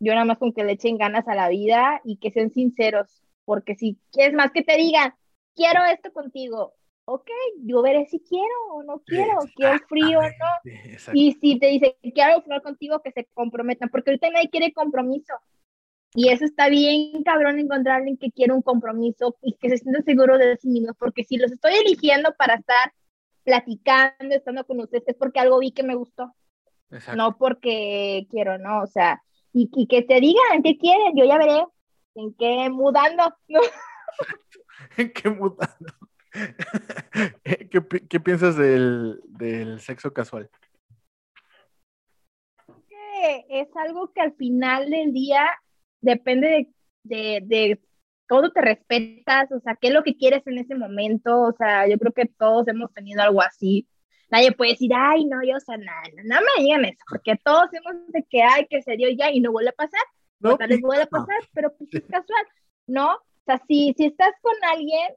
yo nada más con que le echen ganas a la vida y que sean sinceros, porque si quieres más que te digan, quiero esto contigo, ok, yo veré si quiero o no quiero, quiero frío o no. Y si te dice, quiero frío contigo, que se comprometan, porque ahorita nadie quiere compromiso. Y eso está bien, cabrón, encontrar alguien que quiera un compromiso y que se sienta seguro de sí mismo, porque si los estoy eligiendo para estar platicando, estando con ustedes, es porque algo vi que me gustó. No porque quiero, ¿no? O sea, y, y, que te digan qué quieren, yo ya veré en qué mudando, ¿no? ¿En qué mudando? ¿Qué, ¿Qué, piensas del, del sexo casual? Es algo que al final del día depende de, de, de cómo te respetas, o sea, qué es lo que quieres en ese momento, o sea, yo creo que todos hemos tenido algo así, nadie puede decir, ay, no, yo, o sea, nada, no, me digan eso, porque todos hemos de que, ay, que se dio ya y no vuelve a pasar, no, tal vez vuelve a pasar, pero pues es casual, ¿no? O sea, si, si estás con alguien,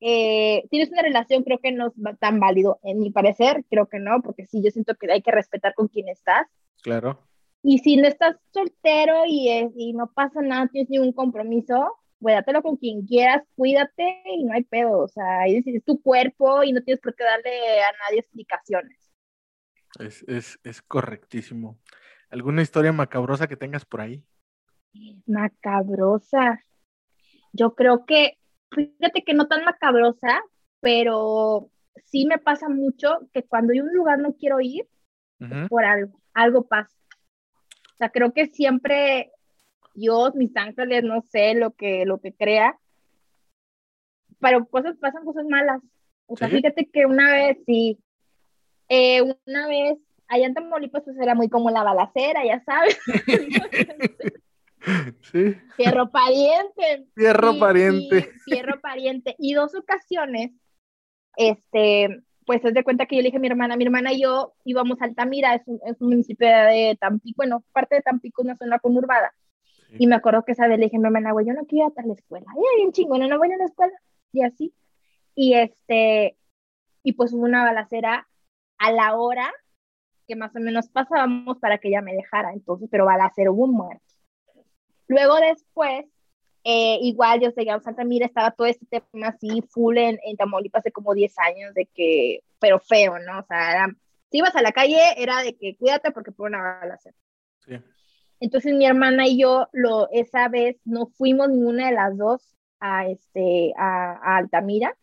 eh, tienes una relación, creo que no es tan válido, en mi parecer, creo que no, porque sí, yo siento que hay que respetar con quién estás. Claro. Y si no estás soltero y, y no pasa nada, tienes ningún compromiso, cuídatelo con quien quieras, cuídate y no hay pedo, o sea, es, tu cuerpo y no tienes por qué darle a nadie explicaciones. Es, es, es correctísimo. ¿Alguna historia macabrosa que tengas por ahí? Macabrosa. Yo creo que, fíjate que no tan macabrosa, pero sí me pasa mucho que cuando hay un lugar no quiero ir, por algo, algo pasa. O sea, creo que siempre Dios, mis ángeles, no sé lo que, lo que crea, pero cosas pasan cosas malas. O sea, fíjate que una vez, sí, eh, una vez, allá en Tamaulipas, pues era muy como la balacera, ya sabes. sí. Fierro pariente. Fierro pariente. fierro pariente. Y dos ocasiones, este, pues es de cuenta que yo le dije a mi hermana, mi hermana y yo íbamos a Altamira, es un, es un municipio de Tampico, bueno, parte de Tampico, una zona conurbada. Y me acuerdo que esa vez le dije mi mamá, güey, yo no quiero ir a la escuela. Y bien chingona, no voy a la escuela. Y así. Y este, y pues hubo una balacera a la hora que más o menos pasábamos para que ella me dejara. Entonces, pero balacera hubo un muerto. Luego después, eh, igual yo seguía en Santa Mira, estaba todo este tema así, full en, en Tamaulipas hace como 10 años, de que, pero feo, ¿no? O sea, era, si ibas a la calle, era de que cuídate porque fue una balacera. Entonces mi hermana y yo lo, esa vez no fuimos ninguna de las dos a, este, a, Altamira.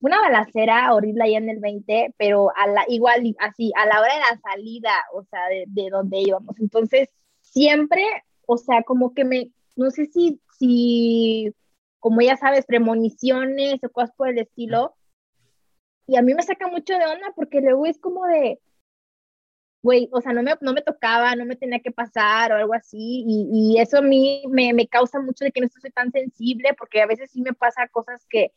Una balacera horrible allá en el 20, pero a la, igual así, a la hora de la salida, o sea, de, de donde íbamos. Entonces, siempre, o sea, como que me, no sé si, si, como ya sabes, premoniciones o cosas por el estilo. Y a mí me saca mucho de onda porque luego es como de, güey, o sea, no me, no me tocaba, no me tenía que pasar o algo así, y, y eso a mí me, me, causa mucho de que no estoy tan sensible, porque a veces sí me pasa cosas que,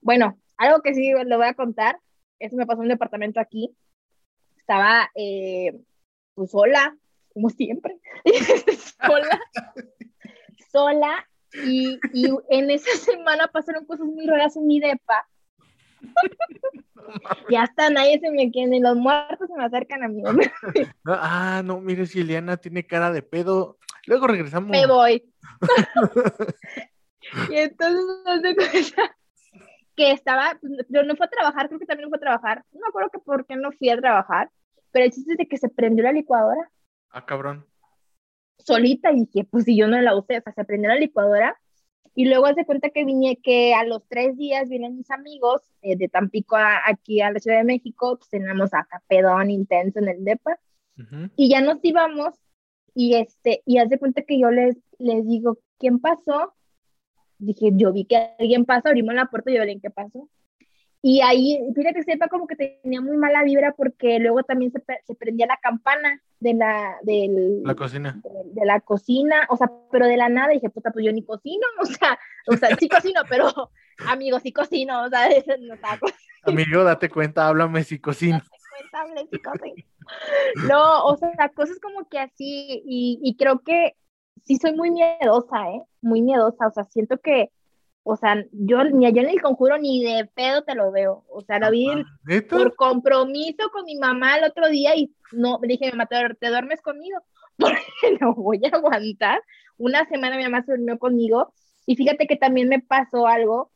bueno, algo que sí le voy a contar, eso me pasó en un departamento aquí, estaba eh, pues sola, como siempre, sola, sola, y, y en esa semana pasaron cosas muy raras en mi depa, ya está, nadie se me quiere, los muertos se me acercan a mí. ah, no, mire, si Eliana tiene cara de pedo. Luego regresamos. Me voy. y entonces, no sé que estaba, pero no fue a trabajar, creo que también fue a trabajar. No me acuerdo que por qué no fui a trabajar, pero el chiste es de que se prendió la licuadora. Ah, cabrón. solita y dije, pues si yo no la usé, o sea, se prendió la licuadora y luego hace cuenta que vine, que a los tres días vienen mis amigos eh, de Tampico aquí a la Ciudad de México, pues teníamos acá pedón intenso en el DEPA, y ya nos íbamos, y este, y hace cuenta que yo les, les digo, ¿quién pasó? Dije, yo vi que alguien pasó, abrimos la puerta y yo le ¿qué pasó? Y ahí, fíjate que sepa como que tenía muy mala vibra porque luego también se, se prendía la campana de la, del, la cocina. De, la cocina, o sea, pero de la nada dije, puta, pues yo ni cocino, o sea, o sea, sí cocino, pero amigo, sí cocino, o sea, no Amigo, date cuenta, háblame si cocino. Date cuenta, si cocino. No, o sea, cosas como que así, y, y creo que sí soy muy miedosa, ¿eh? Muy miedosa, o sea, siento que o sea, yo ni allá en el conjuro ni de pedo te lo veo. O sea, lo vi por compromiso con mi mamá el otro día y no, le dije, mamá, ¿te, duermes conmigo? Porque no voy a aguantar. Una semana mi mamá se durmió conmigo y fíjate que también me pasó algo.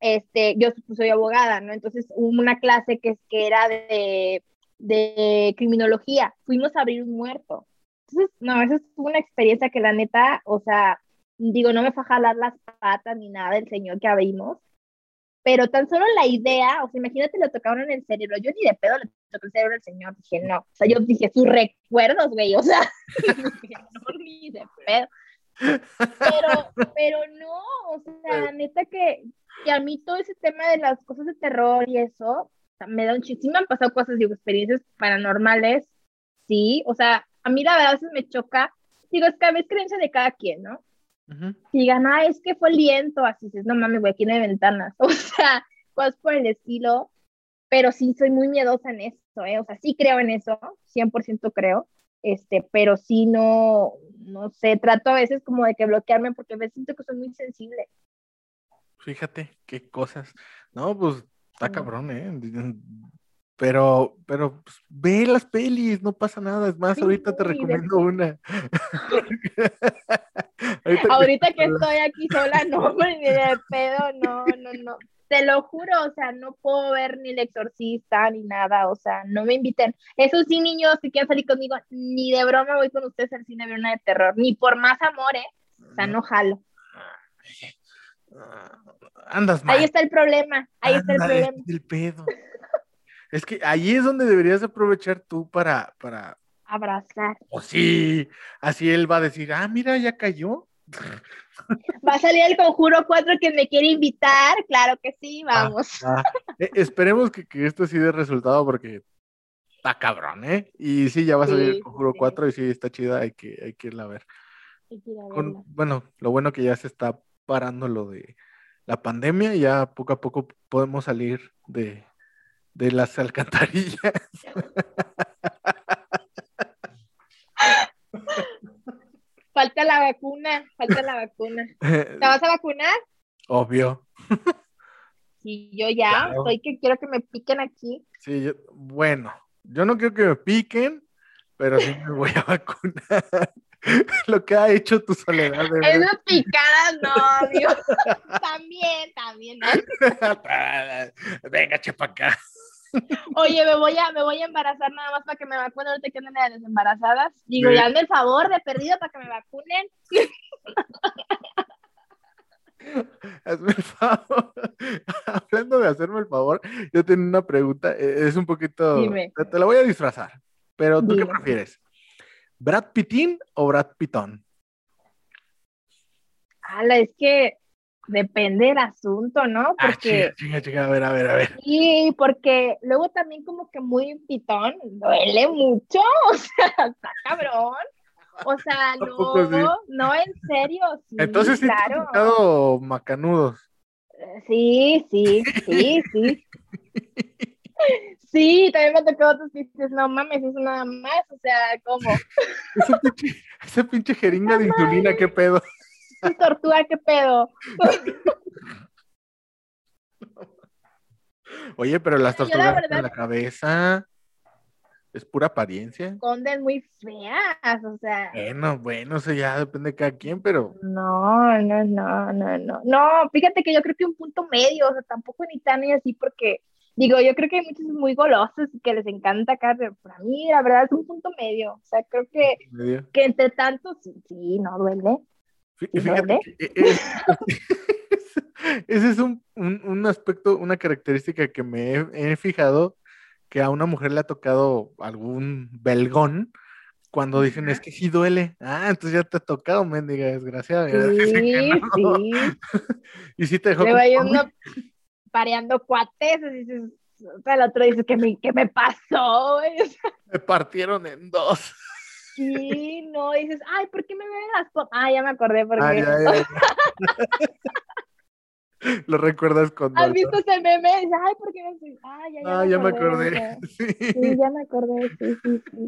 Este, yo soy abogada, ¿no? Entonces hubo una clase que, que era de, de criminología. Fuimos a abrir un muerto. Entonces, no, esa es una experiencia que la neta, o sea, digo, no me fue a jalar las patas ni nada del señor que abrimos, pero tan solo la idea, o sea, imagínate, lo tocaron en el cerebro, yo ni de pedo le toqué el cerebro al señor, dije, no, o sea, yo dije, sus recuerdos, güey, o sea, no, ni de pedo. Pero, pero no, o sea, neta que, que a mí todo ese tema de las cosas de terror y eso, me da un chiste, me han pasado cosas, digo, experiencias paranormales, sí, o sea, a mí la verdad a veces me choca, digo, es que a veces creencia de cada quien, ¿no? Y digan, ah, es que fue el viento, así dices, no mames, güey, aquí no hay ventanas, o sea, cosas por el estilo, pero sí soy muy miedosa en eso, ¿eh? o sea, sí creo en eso, 100% creo, este, pero sí no, no sé, trato a veces como de que bloquearme porque a veces siento que soy muy sensible. Fíjate qué cosas, no, pues está cabrón, ¿eh? Pero, pero pues, ve las pelis, no pasa nada. Es más, ahorita te recomiendo una. ahorita, que estoy aquí sola, no, ni de pedo, no, no, no. Te lo juro, o sea, no puedo ver ni el exorcista ni nada, o sea, no me inviten. Eso sí, niños, si quieren salir conmigo, ni de broma voy con ustedes al cine a ver una de terror, ni por más amor, ¿eh? O sea, no jalo. Andas mal. Ahí está el problema, ahí está el problema. El pedo. Es que ahí es donde deberías aprovechar tú para, para... Abrazar. O oh, sí, así él va a decir, ah, mira, ya cayó. Va a salir el conjuro 4 que me quiere invitar, claro que sí, vamos. Ah. E, esperemos que, esto sí dé resultado porque está cabrón, ¿eh? Y sí, ya va a salir el conjuro 4 y sí, está chida, hay que, hay que irla a ver. bueno, lo bueno que ya se está parando lo de la pandemia y ya poco a poco podemos salir de, de las alcantarillas. Falta la vacuna, falta la vacuna. ¿Te vas a vacunar? Obvio. Sí, yo ya, estoy que quiero que me piquen aquí. Sí, bueno, yo no quiero que me piquen, pero sí me voy a vacunar. Lo que ha hecho tu soledad. De Esas picadas, no, Dios. también, también. Venga, chepa acá. Oye, me voy a, me voy a embarazar nada más para que me vacunen ahorita que anden de desembarazadas. Digo, ya hazme el favor de perdido para que me vacunen. Hazme el favor. Hablando de hacerme el favor, yo tengo una pregunta. E, es un poquito. Te, la voy a disfrazar. Pero, ¿tú qué prefieres? ¿Brad Pittin o Brad Pittón? Ala, es que depende del asunto, ¿no? Ah, porque, ah, chica, a ver, a ver, a ver. Sí, porque luego también como que muy pitón, duele mucho, o sea, está cabrón. O sea, no, no, en serio. Sí, Entonces sí claro. macanudos. Sí, sí, sí, sí. Sí, también me tocó otros que dices, no mames, eso nada más, o sea, ¿cómo? Pinche, ese pinche jeringa de insulina, ¿qué pedo? Tortuga, qué pedo. Oye, pero las tortugas en la cabeza es pura apariencia. Esconden muy feas, o sea. Bueno, bueno, eso ya depende de cada quien, pero. No, no, no, no, no. No, fíjate que yo creo que un punto medio, o sea, tampoco ni tan y así, porque digo, yo creo que hay muchos muy golosos que les encanta acá, pero para mí la verdad es un punto medio. O sea, creo que, que entre tantos, sí, no duele. Fíjate, e, e, ese es un, un, aspecto, una característica que me he, fijado que a una mujer le ha tocado algún belgón cuando dicen es que sí duele. Ah, entonces ya te ha tocado, mendiga desgraciada. Sí, sí. y sí te dejó. Le uno pareando cuates y dices, el otro dice que me, ¿qué me pasó? me partieron en dos. Sí, no, dices, ay, ¿por qué me ven las? Ah, ya me acordé, porque... Ay, Lo recuerdas con. ¿Has visto ese meme? Ay, ¿por qué no Ah, ya, ya, ah, me, ya acordé, me acordé. Sí. sí. ya me acordé, sí, sí, sí.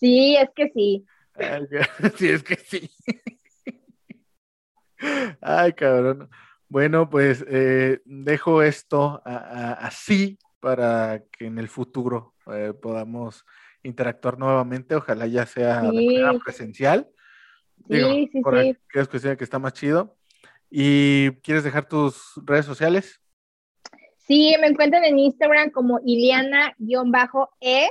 Sí, es que sí. sí, es que sí. Ay, cabrón. Bueno, pues eh, dejo esto así para que en el futuro eh, podamos interactuar nuevamente. Ojalá ya sea de manera presencial. sí, sí, por sí. es cuestión que está más chido. ¿Y quieres dejar tus redes sociales? Sí, me encuentran en Instagram como Iliana-es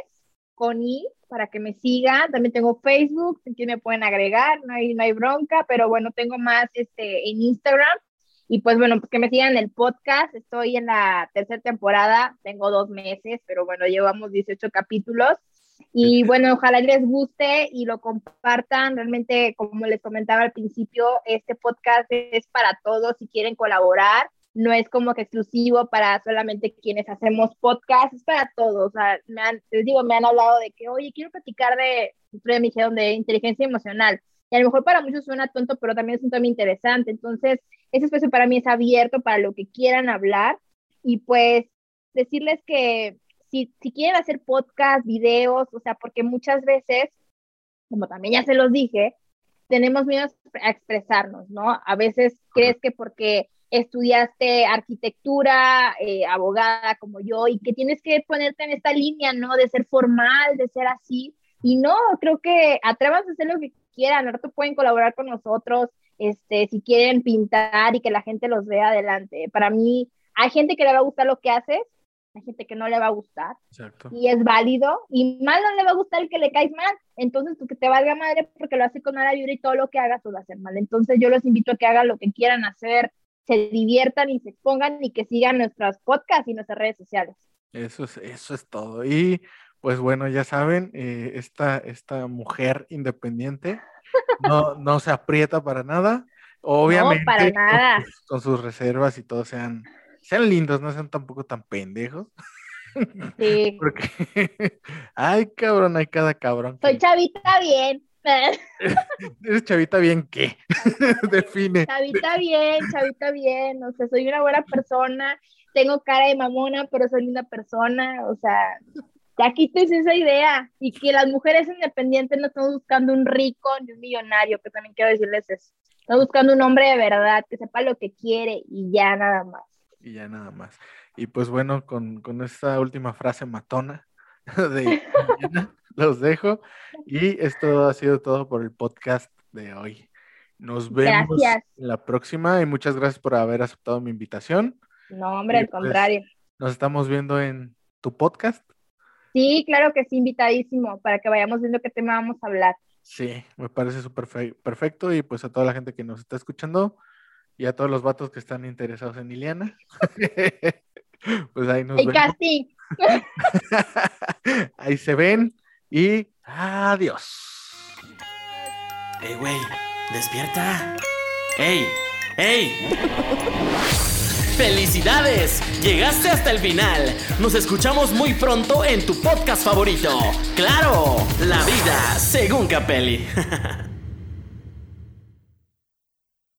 con I para que me sigan. También tengo Facebook, que me pueden agregar, no hay, no hay bronca, pero bueno, tengo más este, en Instagram. Y pues bueno, que me sigan en el podcast. Estoy en la tercera temporada, tengo dos meses, pero bueno, llevamos 18 capítulos. Y bueno, ojalá les guste y lo compartan. Realmente, como les comentaba al principio, este podcast es para todos si quieren colaborar. No es como que exclusivo para solamente quienes hacemos podcast, es para todos. O sea, me han, les digo, me han hablado de que, oye, quiero platicar de, me de inteligencia emocional. Y a lo mejor para muchos suena tonto, pero también es un tema interesante. Entonces, ese espacio para mí es abierto para lo que quieran hablar. Y pues decirles que si, si quieren hacer podcast, videos, o sea, porque muchas veces, como también ya se los dije, tenemos miedo a expresarnos, ¿no? A veces crees que porque estudiaste arquitectura, eh, abogada como yo, y que tienes que ponerte en esta línea, ¿no? De ser formal, de ser así. Y no, creo que atrévanse a hacer lo que quieran, ahorita pueden colaborar con nosotros, este, si quieren pintar y que la gente los vea adelante. Para mí, hay gente que le va a gustar lo que haces, hay gente que no le va a gustar. Y es válido. Y mal no le va a gustar el que le caes mal entonces pues que te valga madre porque lo hace con mala vibra y todo lo que hagas lo va a hacer mal. Entonces yo los invito a que hagan lo que quieran hacer se diviertan y se expongan y que sigan nuestros podcasts y nuestras redes sociales. Eso es eso es todo. Y pues bueno ya saben eh, esta esta mujer independiente no, no se aprieta para nada. Obviamente para nada. con sus reservas y todo sean sean lindos, no sean tampoco tan pendejos. Sí. Porque, ay, cabrón, hay cada cabrón. Soy chavita bien. ¿Eres chavita bien qué? Define. Chavita bien, chavita bien. O sea, soy una buena persona. Tengo cara de mamona, pero soy una persona. O sea, ya quites esa idea. Y que las mujeres independientes no están buscando un rico ni un millonario, que también quiero decirles eso. Están buscando un hombre de verdad, que sepa lo que quiere y ya nada más y ya nada más. Y pues bueno, con, con esta última frase matona de los dejo. Y esto ha sido todo por el podcast de hoy. Nos vemos en la próxima y muchas gracias por haber aceptado mi invitación. No, hombre, al pues, contrario. Nos estamos viendo en tu podcast. Sí, claro que sí, invitadísimo, para que vayamos viendo qué tema vamos a hablar. Sí, me parece súper perfecto y pues a toda la gente que nos está escuchando, y a todos los vatos que están interesados en Iliana. pues ahí nos El casting. ahí se ven y adiós. Ey, güey, despierta. ¡Ey! ¡Ey! ¡Felicidades! Llegaste hasta el final. Nos escuchamos muy pronto en tu podcast favorito. ¡Claro! La vida según Capelli.